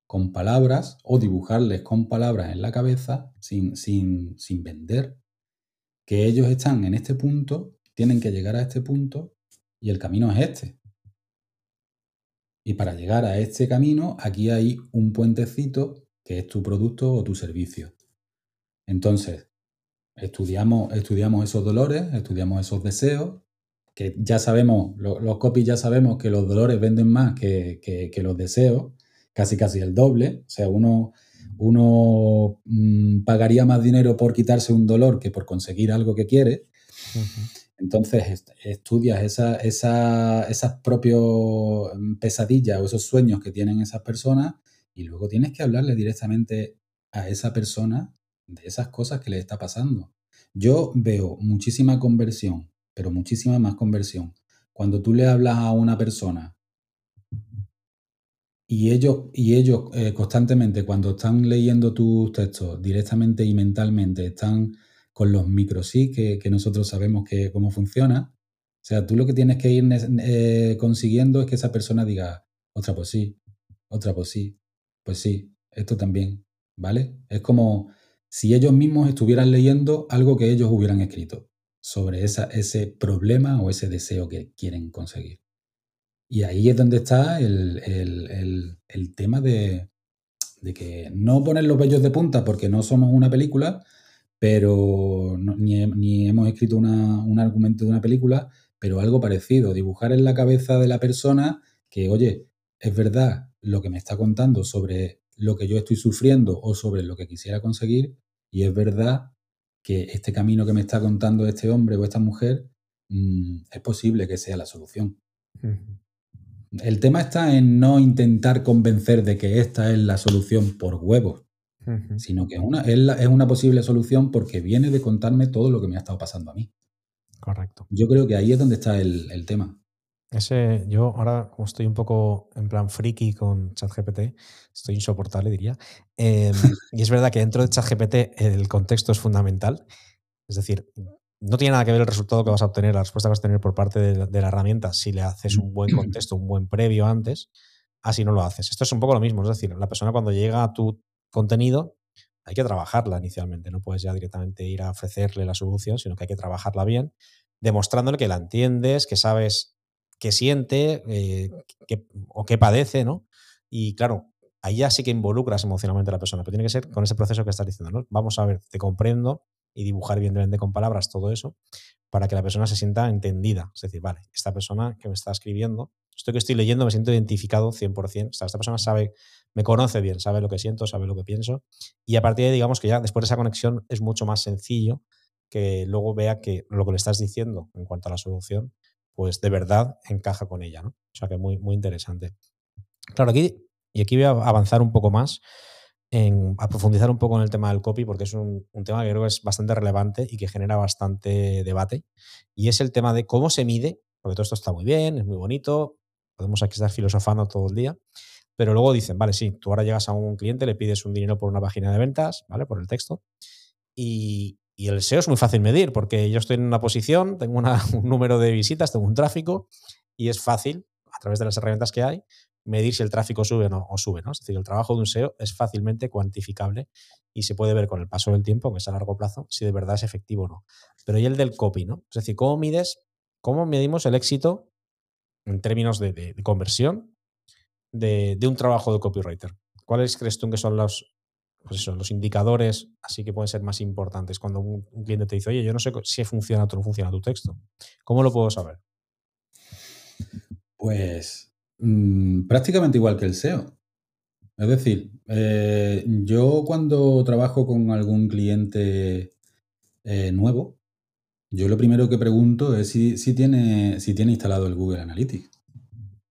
con palabras o dibujarles con palabras en la cabeza sin, sin, sin vender que ellos están en este punto, tienen que llegar a este punto y el camino es este. Y para llegar a este camino, aquí hay un puentecito que es tu producto o tu servicio. Entonces, estudiamos, estudiamos esos dolores, estudiamos esos deseos, que ya sabemos, los, copies ya sabemos que los dolores venden más que, que, los deseos, casi casi el doble. O sea, uno, uno mm, pagaría más dinero por quitarse un dolor que por conseguir algo que quiere. Entonces estudias esa, esa, esas propias mm, pesadillas o esos sueños que tienen esas personas y luego tienes que hablarle directamente a esa persona de esas cosas que le está pasando. Yo veo muchísima conversión, pero muchísima más conversión. Cuando tú le hablas a una persona y ellos, y ellos eh, constantemente, cuando están leyendo tus textos directamente y mentalmente, están con los micros sí que, nosotros sabemos que, cómo funciona. O sea, tú lo que tienes que ir eh, consiguiendo es que esa persona diga, otra pues sí, otra pues sí, pues sí, esto también, ¿vale? Es como si ellos mismos estuvieran leyendo algo que ellos hubieran escrito sobre ese problema o ese deseo que quieren conseguir. Y ahí es donde está el, tema de, que no poner los vellos de punta porque no somos una película, pero ni, hemos escrito un argumento de una película, pero algo parecido, dibujar en la cabeza de la persona que, oye, es verdad lo que me está contando sobre lo que yo estoy sufriendo o sobre lo que quisiera conseguir, y es verdad que este camino que me está contando este hombre o esta mujer mm, es posible que sea la solución. El tema está en no intentar convencer de que esta es la solución por huevos, sino que una, es, una posible solución porque viene de contarme todo lo que me ha estado pasando a mí. Correcto. Yo creo que ahí es donde está el tema. Ese, yo ahora, como estoy un poco en plan friki con ChatGPT, estoy insoportable, diría. Em, y es verdad que dentro de ChatGPT el contexto es fundamental. Es decir, no tiene nada que ver el resultado que vas a obtener, la respuesta que vas a tener por parte de, la herramienta si le haces un buen contexto, un buen previo antes, así no lo haces. Esto es un poco lo mismo, es decir, la persona cuando llega a tu contenido hay que trabajarla inicialmente, no puedes ya directamente ir a ofrecerle la solución, sino que hay que trabajarla bien, demostrándole que la entiendes, que sabes qué siente eh, o qué padece, ¿no? Y claro, ahí ya sí que involucras emocionalmente a la persona, pero tiene que ser con ese proceso que estás diciendo, ¿no? Vamos a ver, te comprendo y dibujar evidentemente con palabras todo eso para que la persona se sienta entendida. Es decir, vale, esta persona que me está escribiendo, esto que estoy leyendo me siento identificado 100%. esta persona sabe, me conoce bien, sabe lo que siento, sabe lo que pienso. Y a partir de digamos que ya después de esa conexión es mucho más sencillo que luego vea que lo que le estás diciendo en cuanto a la solución pues de verdad encaja con ella, ¿no? O sea que muy, muy interesante. Claro, aquí, y aquí voy a avanzar un poco más, en, a profundizar un poco en el tema del copy, porque es un, tema que creo que es bastante relevante y que genera bastante debate, y es el tema de cómo se mide, porque todo esto está muy bien, es muy bonito, podemos aquí estar filosofando todo el día, pero luego dicen, vale, sí, tú ahora llegas a un cliente, le pides un dinero por una página de ventas, ¿vale? Por el texto, y, y el SEO es muy fácil medir porque yo estoy en una posición, tengo un número de visitas, tengo un tráfico y es fácil, a través de las herramientas que hay, medir si el tráfico sube o, no, sube. ¿no? Es decir, el trabajo de un SEO es fácilmente cuantificable y se puede ver con el paso del tiempo, que es a largo plazo, si de verdad es efectivo o no. Pero y el del copy, ¿no? Es decir, ¿cómo mides, cómo medimos el éxito en términos de, conversión de, de, un trabajo de copywriter? ¿Cuáles crees tú que son los, pues eso, los indicadores así que pueden ser más importantes cuando un, cliente te dice, oye, yo no sé si funciona o no funciona tu texto. ¿Cómo lo puedo saber? Pues mm, prácticamente igual que el SEO. Es decir, eh, yo cuando trabajo con algún cliente eh, nuevo, yo lo primero que pregunto es si, tiene, si tiene instalado el Google Analytics.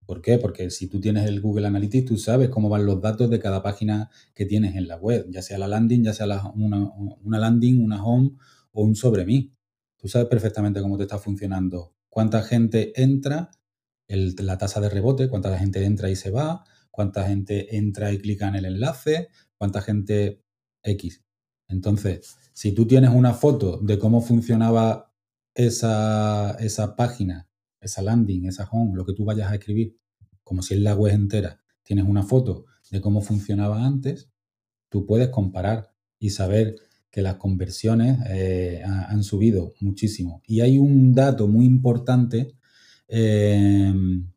¿Por qué? Porque si tú tienes el Google Analytics, tú sabes cómo van los datos de cada página que tienes en la web, ya sea la landing, ya sea una, landing, una home o un sobre mí. tú sabes perfectamente cómo te está funcionando, cuánta gente entra, la tasa de rebote, cuánta gente entra y se va, cuánta gente entra y clica en el enlace, cuánta gente X. Entonces, si tú tienes una foto de cómo funcionaba esa, esa página, esa landing, esa home, lo que tú vayas a escribir, como si es la web entera, tienes una foto de cómo funcionaba antes, tú puedes comparar y saber que las conversiones eh, han subido muchísimo. Y hay un dato muy importante em,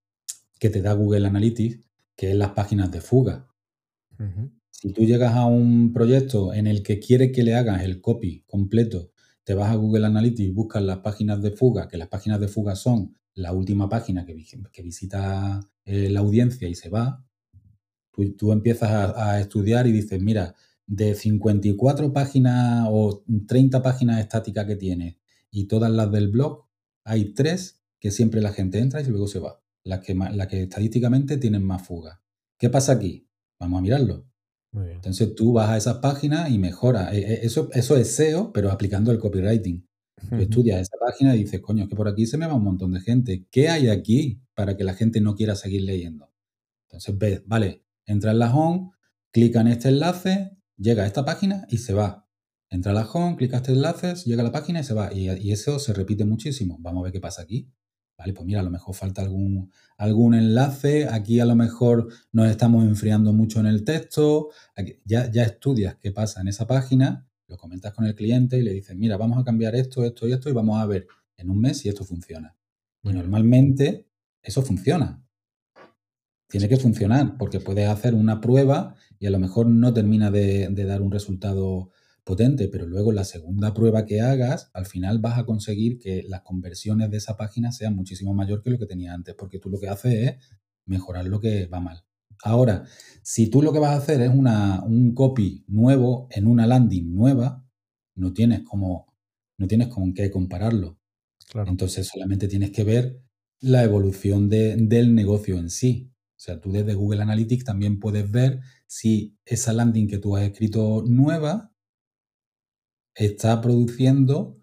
que te da Google Analytics, que es las páginas de fuga. Si tú llegas a un proyecto en el que quieres que le hagas el copy completo, te vas a Google Analytics, buscas las páginas de fuga, que las páginas de fuga son la última página que, visita eh, la audiencia y se va, tú, empiezas a, estudiar y dices, mira, de 54 páginas o 30 páginas estáticas que tiene y todas las del blog, hay tres que siempre la gente entra y luego se va. Las que, que estadísticamente tienen más fuga. ¿Qué pasa aquí? Vamos a mirarlo. Entonces tú vas a esas páginas y mejoras. E, e, eso, eso es SEO, pero aplicando el copywriting. Tú estudias esa página y dices, coño, es que por aquí se me va un montón de gente. ¿Qué hay aquí para que la gente no quiera seguir leyendo? Entonces ves, vale, entra en la home, clica en este enlace, llega a esta página y se va. Entra a la home, clica este enlace, llega a la página y se va. Y, eso se repite muchísimo. Vamos a ver qué pasa aquí. Vale, pues mira, a lo mejor falta algún, algún enlace. Aquí a lo mejor nos estamos enfriando mucho en el texto. ya, ya estudias qué pasa en esa página, lo comentas con el cliente y le dices, mira, vamos a cambiar esto, esto y esto y vamos a ver en un mes si esto funciona. Y normalmente eso funciona tiene que funcionar, porque puedes hacer una prueba y a lo mejor no termina de, dar un resultado potente, pero luego la segunda prueba que hagas, al final vas a conseguir que las conversiones de esa página sean muchísimo mayor que lo que tenía antes, porque tú lo que haces es mejorar lo que va mal. Ahora, si tú lo que vas a hacer es una, un copy nuevo en una landing nueva, no tienes como, no tienes con qué compararlo. Entonces solamente tienes que ver la evolución del negocio en sí. O sea, tú desde Google Analytics también puedes ver si esa landing que tú has escrito nueva está produciendo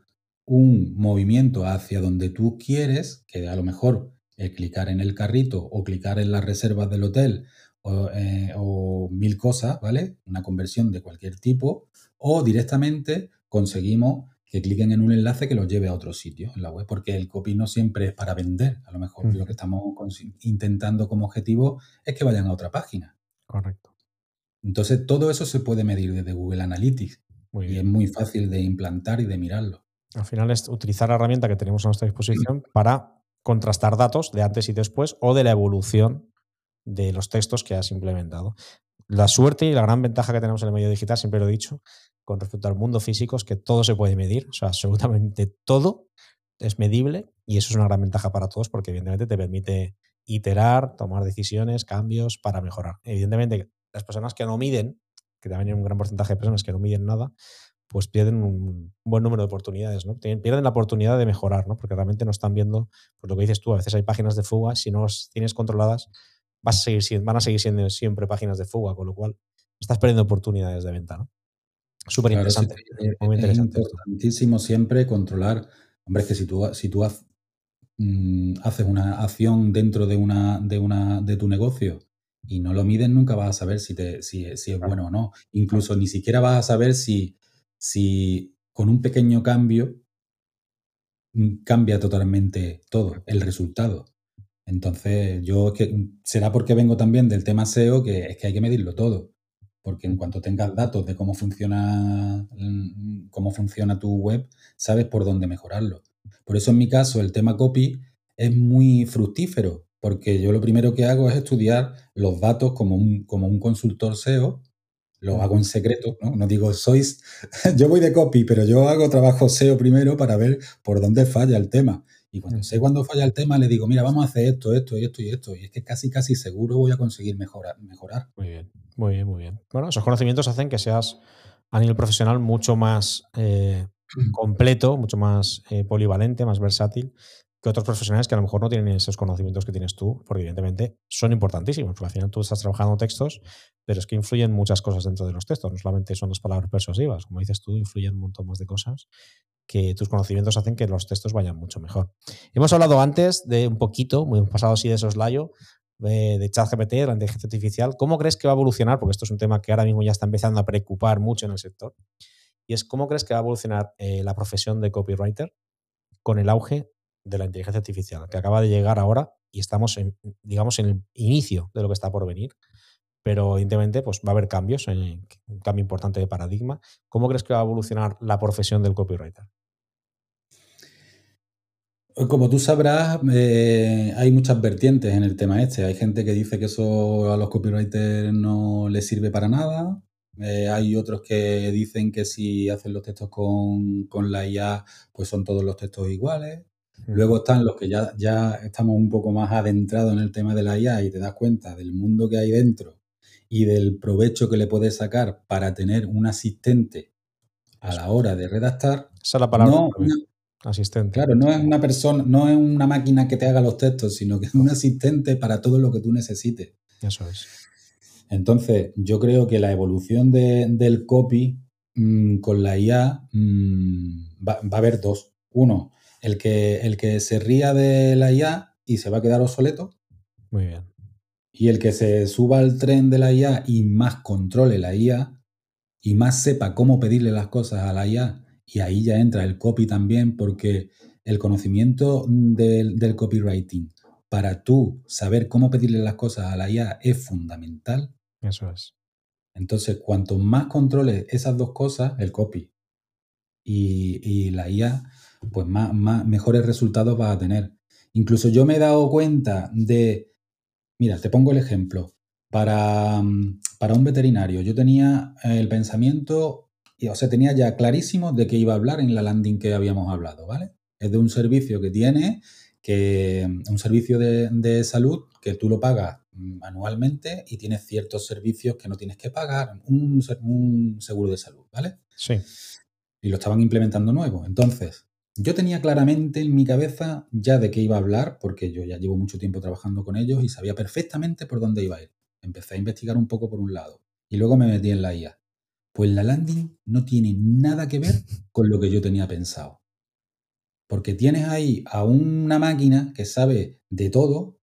un movimiento hacia donde tú quieres, que a lo mejor el clicar en el carrito o clicar en las reservas del hotel o, eh, o, mil cosas, ¿vale? Una conversión de cualquier tipo, o directamente conseguimos que cliquen en un enlace que los lleve a otro sitio en la web, porque el copy no siempre es para vender. A lo mejor lo que estamos intentando como objetivo es que vayan a otra página. Correcto. Entonces, todo eso se puede medir desde Google Analytics y es muy fácil de implantar y de mirarlo. Al final es utilizar la herramienta que tenemos a nuestra disposición para contrastar datos de antes y después o de la evolución de los textos que has implementado. La suerte y la gran ventaja que tenemos en el medio digital, siempre lo he dicho, con respecto al mundo físico es que todo se puede medir, o sea, absolutamente todo es medible y eso es una gran ventaja para todos porque evidentemente te permite iterar, tomar decisiones, cambios para mejorar. Evidentemente, las personas que no miden, que también hay un gran porcentaje de personas que no miden nada, pues pierden un buen número de oportunidades, ¿no? Pierden la oportunidad de mejorar, ¿no? Porque realmente no están viendo, pues lo que dices tú, a veces hay páginas de fuga, si no las tienes controladas, vas a seguir, van a seguir siendo siempre páginas de fuga, con lo cual estás perdiendo oportunidades de venta, ¿no? Súper interesante. es importantísimo siempre controlar. Hombre, es que si tú, si tú mm, haces una acción dentro de, una, de, una, de tu negocio y no lo mides, nunca vas a saber si, te, si, es bueno o no. Incluso ni siquiera vas a saber si, si con un pequeño cambio mm, cambia totalmente todo, el resultado. Entonces, yo que será porque vengo también del tema SEO que es que hay que medirlo todo porque en cuanto tengas datos de cómo funciona, mm, cómo funciona tu web, sabes por dónde mejorarlo. Por eso en mi caso el tema copy es muy fructífero, porque yo lo primero que hago es estudiar los datos como un, como un consultor SEO, lo hago en secreto, ¿no? No digo, sois, yo voy de copy, pero yo hago trabajo SEO primero para ver por dónde falla el tema. Y cuando sé cuándo falla el tema, le digo, mira, vamos a hacer esto, esto, y esto y esto. Y es que casi, casi seguro voy a conseguir mejorar. mejorar. Muy bien. Muy bien, muy bien. Bueno, esos conocimientos hacen que seas a nivel profesional mucho más eh, completo, mucho más eh, polivalente, más versátil que otros profesionales que a lo mejor no tienen esos conocimientos que tienes tú, porque evidentemente son importantísimos, porque al final tú estás trabajando textos, pero es que influyen muchas cosas dentro de los textos, no solamente son las palabras persuasivas, como dices tú, influyen un montón más de cosas que tus conocimientos hacen que los textos vayan mucho mejor. Hemos hablado antes de un poquito, muy pasado así de soslayo, de, de ChatGPT, de la inteligencia artificial. ¿Cómo crees que va a evolucionar? Porque esto es un tema que ahora mismo ya está empezando a preocupar mucho en el sector. Y es cómo crees que va a evolucionar eh, la profesión de copywriter con el auge de la inteligencia artificial, que acaba de llegar ahora y estamos, en, digamos, en el inicio de lo que está por venir. Pero evidentemente pues, va a haber cambios, eh, un cambio importante de paradigma. ¿Cómo crees que va a evolucionar la profesión del copywriter? Como tú sabrás, eh, hay muchas vertientes en el tema este. Hay gente que dice que eso a los copywriters no les sirve para nada. Eh, hay otros que dicen que si hacen los textos con, la IA, pues son todos los textos iguales. Luego están los que ya, ya estamos un poco más adentrados en el tema de la IA y te das cuenta del mundo que hay dentro y del provecho que le puedes sacar para tener un asistente a la hora de redactar. Esa es la palabra. Asistente. Claro, no es una persona, no es una máquina que te haga los textos, sino que es un asistente para todo lo que tú necesites. Eso es. Entonces, yo creo que la evolución del copy mm, con la IA mm, va, a haber dos. Uno, el que, el que se ría de la IA y se va a quedar obsoleto. Muy bien. Y el que se suba al tren de la IA y más controle la IA y más sepa cómo pedirle las cosas a la IA y ahí ya entra el copy también, porque el conocimiento del, copywriting para tú saber cómo pedirle las cosas a la IA es fundamental. Eso es. Entonces, cuanto más controles esas dos cosas, el copy y, la IA, pues más, más, mejores resultados vas a tener. Incluso yo me he dado cuenta de, mira, te pongo el ejemplo. Para, para un veterinario, yo tenía el pensamiento o sea, tenía ya clarísimo de qué iba a hablar en la landing que habíamos hablado, ¿vale? Es de un servicio que tiene, que un servicio de, salud que tú lo pagas anualmente y tienes ciertos servicios que no tienes que pagar, un, un seguro de salud, ¿vale? Sí. Y lo estaban implementando nuevo. Entonces, yo tenía claramente en mi cabeza ya de qué iba a hablar, porque yo ya llevo mucho tiempo trabajando con ellos y sabía perfectamente por dónde iba a ir. Empecé a investigar un poco por un lado y luego me metí en la IA. Pues la landing no tiene nada que ver con lo que yo tenía pensado. Porque tienes ahí a una máquina que sabe de todo,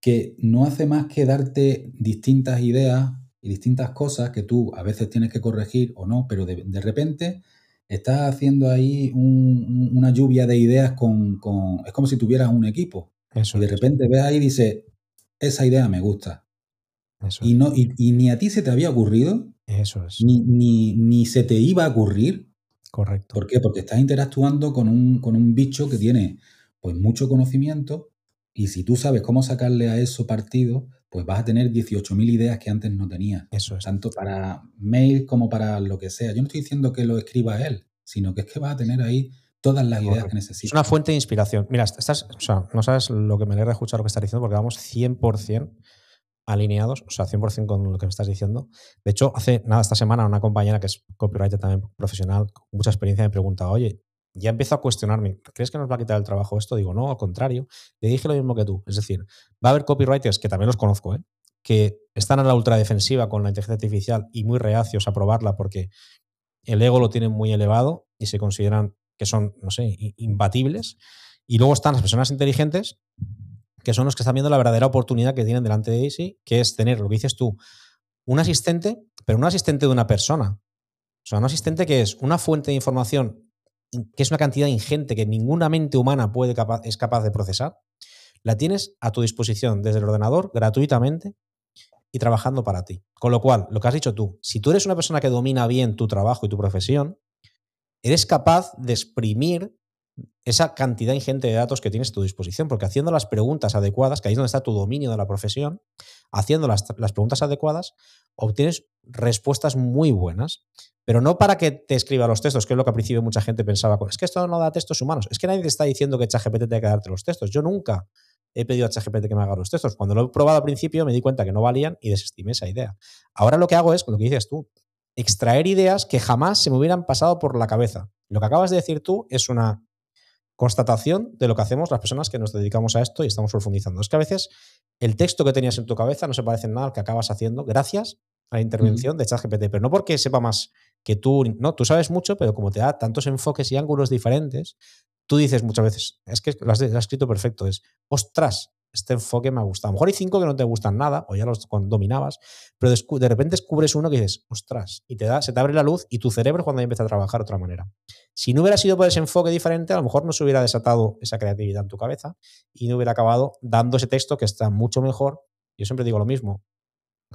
que no hace más que darte distintas ideas y distintas cosas que tú a veces tienes que corregir o no, pero de, repente estás haciendo ahí una lluvia de ideas con, Es como si tuvieras un equipo. y de repente ves ahí y dices, esa idea me gusta. y, no, y, ni a ti se te había ocurrido eso es. Ni, ni, se te iba a ocurrir. Correcto. ¿Por qué? Porque estás interactuando con un, con un bicho que tiene pues mucho conocimiento y si tú sabes cómo sacarle a eso partido, pues vas a tener 18.000 ideas que antes no tenías. Eso es. Tanto para mail como para lo que sea. Yo no estoy diciendo que lo escriba él, sino que es que vas a tener ahí todas las ideas que necesitas. Es una fuente de inspiración. Mira, estás, o sea, no sabes lo que me alegra escuchar lo que estás diciendo porque vamos 100% alineados, o sea, 100% con lo que me estás diciendo. De hecho, hace nada, esta semana, una compañera que es copywriter también profesional, con mucha experiencia, me pregunta, oye, ya empiezo a cuestionarme, ¿crees que nos va a quitar el trabajo esto? Digo, no, al contrario. Le dije lo mismo que tú. Es decir, va a haber copywriters, que también los conozco, ¿eh? que están a la ultradefensiva con la inteligencia artificial y muy reacios a probarla porque el ego lo tienen muy elevado y se consideran que son, no sé, imbatibles. Y luego están las personas inteligentes que son los que están viendo la verdadera oportunidad que tienen delante de Daisy, que es tener lo que dices tú, un asistente, pero un asistente de una persona. O sea, un asistente que es una fuente de información que es una cantidad ingente que ninguna mente humana puede es capaz de procesar, la tienes a tu disposición desde el ordenador gratuitamente y trabajando para ti. Con lo cual, lo que has dicho tú, si tú eres una persona que domina bien tu trabajo y tu profesión, eres capaz de exprimir esa cantidad ingente de datos que tienes a tu disposición, porque haciendo las preguntas adecuadas, que ahí es donde está tu dominio de la profesión, haciendo las, preguntas adecuadas, obtienes respuestas muy buenas, pero no para que te escriba los textos, que es lo que al principio mucha gente pensaba, es que esto no da textos humanos, es que nadie te está diciendo que ChatGPT tiene que darte los textos, yo nunca he pedido a ChatGPT que me haga los textos, cuando lo he probado al principio me di cuenta que no valían y desestimé esa idea. Ahora lo que hago es, lo que dices tú, extraer ideas que jamás se me hubieran pasado por la cabeza. Lo que acabas de decir tú es una constatación de lo que hacemos las personas que nos dedicamos a esto y estamos profundizando. Es que a veces el texto que tenías en tu cabeza no se parece en nada al que acabas haciendo gracias a la intervención de ChatGPT, pero no porque sepa más que tú, no, tú sabes mucho, pero como te da tantos enfoques y ángulos diferentes, tú dices muchas veces, es que lo has, escrito perfecto, es, ostras, este enfoque me ha gustado. A lo mejor hay cinco que no te gustan nada, o ya los dominabas, pero de repente descubres uno que dices, ostras, y te da, se te abre la luz y tu cerebro cuando empieza a trabajar de otra manera. Si no hubiera sido por ese enfoque diferente, a lo mejor no se hubiera desatado esa creatividad en tu cabeza y no hubiera acabado dando ese texto que está mucho mejor. Yo siempre digo lo mismo.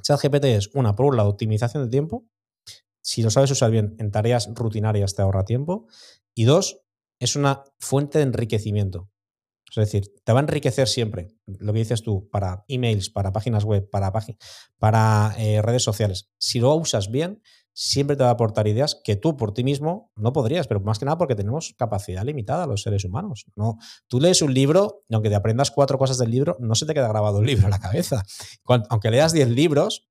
ChatGPT es una, por un optimización de tiempo. Si lo sabes usar bien en tareas rutinarias te ahorra tiempo. Y dos, es una fuente de enriquecimiento. Es decir, te va a enriquecer siempre, lo que dices tú, para emails, para páginas web, para, para eh, redes sociales. Si lo usas bien, siempre te va a aportar ideas que tú por ti mismo no podrías, pero más que nada porque tenemos capacidad limitada los seres humanos. ¿no? Tú lees un libro y aunque te aprendas cuatro cosas del libro, no se te queda grabado el libro en la cabeza. aunque leas diez libros,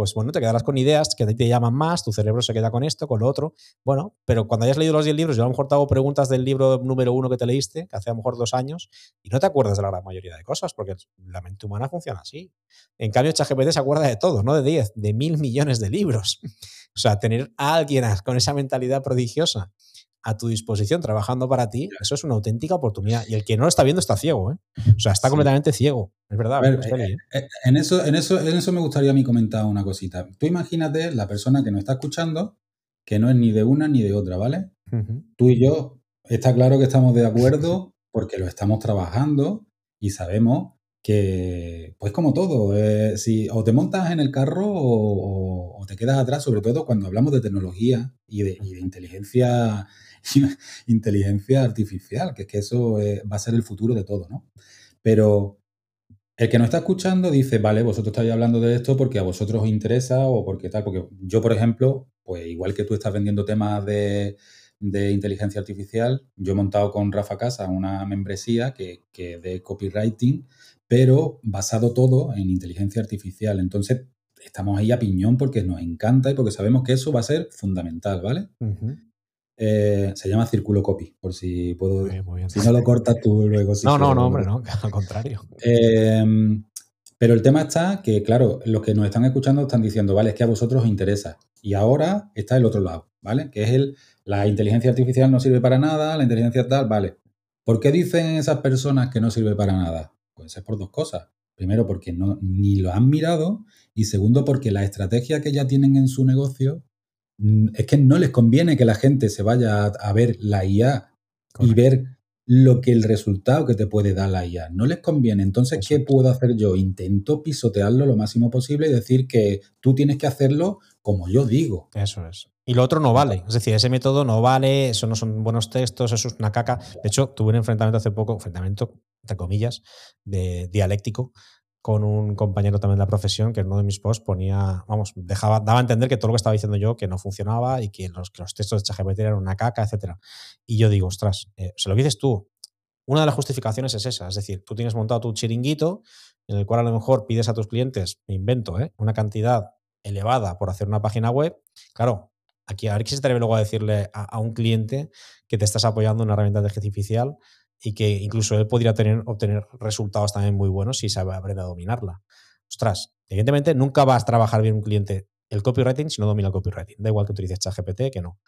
pues bueno, te quedarás con ideas que te llaman más, tu cerebro se queda con esto, con lo otro. Bueno, pero cuando hayas leído los 10 libros, yo a lo mejor te hago preguntas del libro número uno que te leíste, que hace a lo mejor dos años, y no te acuerdas de la gran mayoría de cosas, porque la mente humana funciona así. En cambio, ChatGPT se acuerda de todo, no de 10, de mil millones de libros. o sea, tener a alguien con esa mentalidad prodigiosa a tu disposición trabajando para ti, eso es una auténtica oportunidad. Y el que no lo está viendo está ciego, ¿eh? O sea, está completamente ciego. Es verdad. Eh, ¿eh? Eh, en, eso, en, eso, en eso me gustaría a mí comentar una cosita. Tú imagínate la persona que nos está escuchando, que no es ni de una ni de otra, ¿vale? Tú y yo, está claro que estamos de acuerdo porque lo estamos trabajando y sabemos que, pues como todo, si o te montas en el carro o, te quedas atrás, sobre todo cuando hablamos de tecnología y de, y de inteligencia inteligencia artificial, que es que eso eh, va a ser el futuro de todo, ¿no? Pero el que nos está escuchando dice, vale, vosotros estáis hablando de esto porque a vosotros os interesa o porque tal, porque yo, por ejemplo, pues igual que tú estás vendiendo temas de, inteligencia artificial, yo he montado con Rafa Casa una membresía que, que de copywriting, pero basado todo en inteligencia artificial. Entonces, estamos ahí a piñón porque nos encanta y porque sabemos que eso va a ser fundamental, ¿vale? Eh, se llama Círculo Copy, por si puedo. Si no lo cortas tú luego. no, no, no, hombre, no, al contrario. Em, pero el tema está que, claro, los que nos están escuchando están diciendo, vale, es que a vosotros os interesa. Y ahora está el otro lado, ¿vale? Que es el, la inteligencia artificial no sirve para nada, la inteligencia tal, vale. ¿Por qué dicen esas personas que no sirve para nada? Pues es por dos cosas. Primero, porque no, ni lo han mirado. Y segundo, porque la estrategia que ya tienen en su negocio es que no les conviene que la gente se vaya a, ver la IA y ver lo que el resultado que te puede dar la IA. No les conviene. Entonces, ¿qué puedo hacer yo? Intento pisotearlo lo máximo posible y decir que tú tienes que hacerlo como yo digo. Eso es. Y lo otro no vale. Es decir, ese método no vale, eso no son buenos textos, eso es una caca. De hecho, tuve un enfrentamiento hace poco, enfrentamiento, entre comillas, de dialéctico, con un compañero también de la profesión que en uno de mis posts ponía, vamos, dejaba, daba a entender que todo lo que estaba diciendo yo que no funcionaba y que los, los textos de ChatGPT eran una caca, etc. Y yo digo, ostras, eh, se lo dices tú. Una de las justificaciones es esa, es decir, tú tienes montado tu chiringuito en el cual a lo mejor pides a tus clientes, me invento, ¿eh? una cantidad elevada por hacer una página web. Claro, aquí a ver qué se atreve luego a decirle a, un cliente que te estás apoyando en una herramienta de artificial y que incluso él podría tener, obtener resultados también muy buenos si sabe aprender a dominarla. Ostras, evidentemente nunca vas a trabajar bien un cliente el copywriting si no domina el copywriting. Da igual que utilices ChatGPT que no.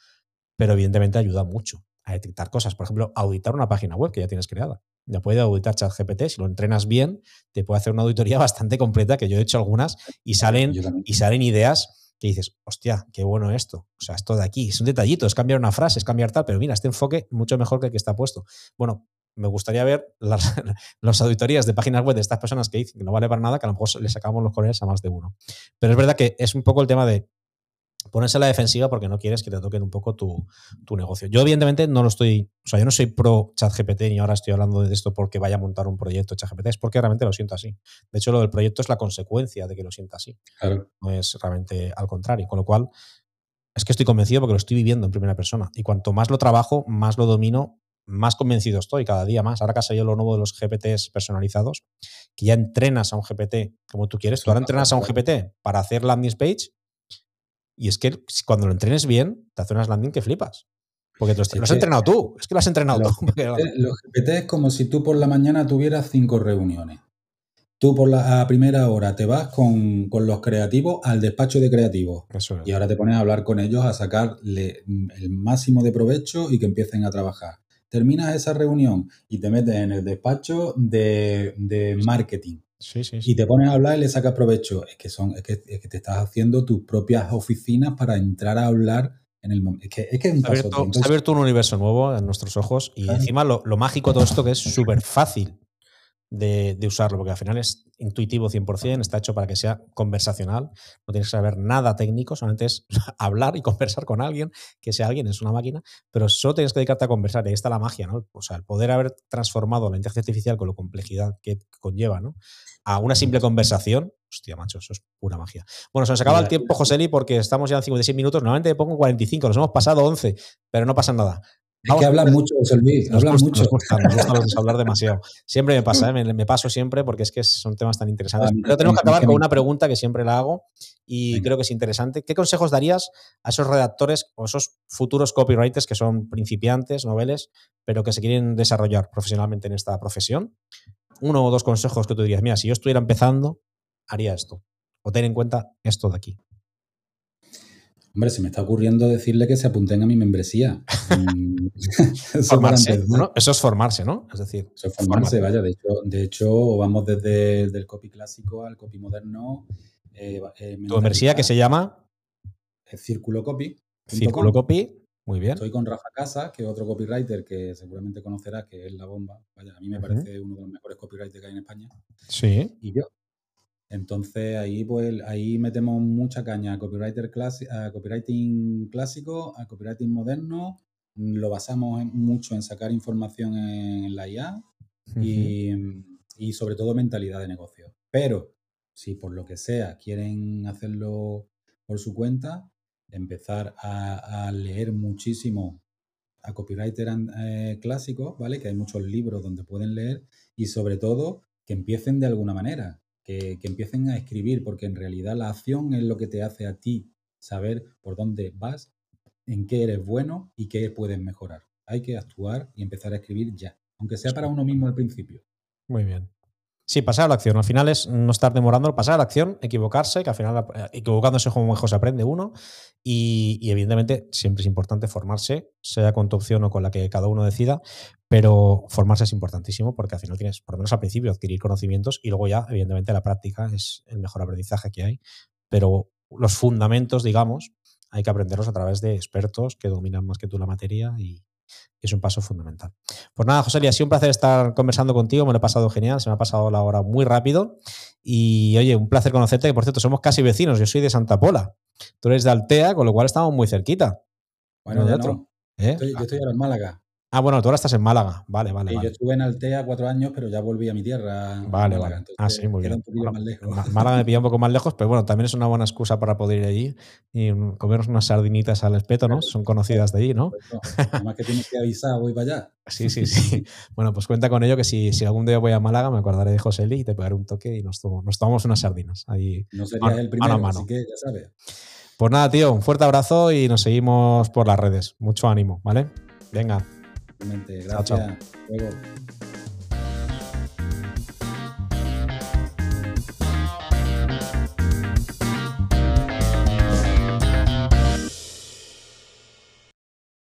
Pero evidentemente ayuda mucho a detectar cosas. Por ejemplo, auditar una página web que ya tienes creada. Ya puede auditar ChatGPT. Si lo entrenas bien, te puede hacer una auditoría bastante completa, que yo he hecho algunas, y salen, y salen ideas que dices, hostia, qué bueno esto. O sea, esto de aquí, es un detallito, es cambiar una frase, es cambiar tal, pero mira, este enfoque mucho mejor que el que está puesto. Bueno, me gustaría ver las, auditorías de páginas web de estas personas que dicen que no vale para nada, que a lo mejor le sacamos los colores a más de uno. Pero es verdad que es un poco el tema de ponerse a la defensiva porque no quieres que te toquen un poco tu, negocio. Yo, evidentemente, no lo estoy. O sea, yo no soy pro ChatGPT ni ahora estoy hablando de esto porque vaya a montar un proyecto ChatGPT, es porque realmente lo siento así. De hecho, lo del proyecto es la consecuencia de que lo sienta así. No es realmente al contrario. Con lo cual, es que estoy convencido porque lo estoy viviendo en primera persona. Y cuanto más lo trabajo, más lo domino más convencido estoy cada día más. Ahora que ha salido lo nuevo de los GPTs personalizados, que ya entrenas a un GPT como tú quieres. Tú ahora entrenas a un GPT para hacer landing page y es que cuando lo entrenes bien, te hace unas landing que flipas. Porque lo has entrenado tú, es que lo has entrenado tú. los GPT es como si tú por la mañana tuvieras cinco reuniones. Tú por la primera hora te vas con, los creativos al despacho de creativos. Y ahora te pones a hablar con ellos, a sacarle el máximo de provecho y que empiecen a trabajar. Terminas esa reunión y te metes en el despacho de, marketing. Y te pones a hablar y le sacas provecho. Es que, son, es que, te estás haciendo tus propias oficinas para entrar a hablar en el momento. Es que, es que un. Se ha abierto un universo nuevo en nuestros ojos y encima lo, lo mágico de todo esto que es súper fácil de, usarlo, porque al final es intuitivo 100%, está hecho para que sea conversacional, no tienes que saber nada técnico, solamente es hablar y conversar con alguien, que sea alguien es una máquina, pero solo tienes que dedicarte a conversar, y ahí está la magia, ¿no? O sea, el poder haber transformado la inteligencia artificial con la complejidad que conlleva, ¿no? A una simple conversación, hostia, macho, eso es pura magia. Bueno, se nos acaba el tiempo, Joseli, porque estamos ya en 56 minutos, normalmente pongo 45, nos hemos pasado 11, pero no pasa nada. Hay que hablar mucho, José Luis. Nos mucho. Nos hablar demasiado. Siempre me pasa, ¿eh? me, paso siempre porque es que son temas tan interesantes. Pero tenemos que acabar con una pregunta que siempre la hago y creo que es interesante. ¿Qué consejos darías a esos redactores o esos futuros copywriters que son principiantes, noveles, pero que se quieren desarrollar profesionalmente en esta profesión? Uno o dos consejos que tú dirías, mira, si yo estuviera empezando, haría esto. O ten en cuenta esto de aquí. Hombre, se me está ocurriendo decirle que se apunten a mi membresía. Formarse, Eso es formarse, ¿no? Es decir, eso es formarse, vaya. De hecho, de hecho, vamos desde el copy clásico al copy moderno. Eh, eh, ¿Tu membresía que se llama? Círculo Copy. Círculo Copy, muy bien. Estoy con Rafa Casa, que es otro copywriter que seguramente conocerá, que es la bomba. Vaya, a mí me parece uno de los mejores copywriters que hay en España. Sí. Y yo, entonces ahí pues ahí metemos mucha caña a, copywriter a copywriting clásico, a copywriting moderno, lo basamos mucho en sacar información en la IA y, sobre todo mentalidad de negocio. Pero si por lo que sea quieren hacerlo por su cuenta, empezar a, leer muchísimo a copywriter eh, clásicos, ¿vale? Que hay muchos libros donde pueden leer y sobre todo que empiecen de alguna manera que, empiecen a escribir, porque en realidad la acción es lo que te hace a ti saber por dónde vas, en qué eres bueno y qué puedes mejorar. Hay que actuar y empezar a escribir ya, aunque sea para uno mismo al principio. Muy bien. Sí, pasar a la acción. Al final es no estar demorando, pasar a la acción, equivocarse, que al final eh, equivocándose como mejor se aprende uno. Y, evidentemente siempre es importante formarse, sea con tu opción o con la que cada uno decida, pero formarse es importantísimo porque al final tienes, por lo menos al principio, adquirir conocimientos y luego ya, evidentemente, la práctica es el mejor aprendizaje que hay. Pero los fundamentos, digamos, hay que aprenderlos a través de expertos que dominan más que tú la materia y, es un paso fundamental. Pues nada, José, ha sido un placer estar conversando contigo, me lo he pasado genial, se me ha pasado la hora muy rápido y oye, un placer conocerte, que por cierto somos casi vecinos, yo soy de Santa Pola, tú eres de Altea, con lo cual estamos muy cerquita. Bueno, de otro. ¿Eh? yo estoy ahora en Málaga. Ah, bueno, tú ahora estás en Málaga. Vale, vale. Yo estuve en Altea cuatro años, pero ya volví a mi tierra. Vale, vale. ah, sí, muy bien. Málaga me pilla un poco más lejos, pero bueno, también es una buena excusa para poder ir allí y comernos unas sardinitas al espeto, ¿no? Son conocidas de allí, ¿no? Además que tienes que avisar, voy para allá. Sí, sí, sí. bueno, pues cuenta con ello que si, si algún día voy a Málaga me acordaré de José Lee y te pegaré un toque y nos, nos tomamos unas sardinas. Ahí, no serías el primero, así que ya sabes. Pues nada, tío, un fuerte abrazo y nos seguimos por las redes. Mucho ánimo, ¿vale? Venga. Gracias. Chao, chao. Luego.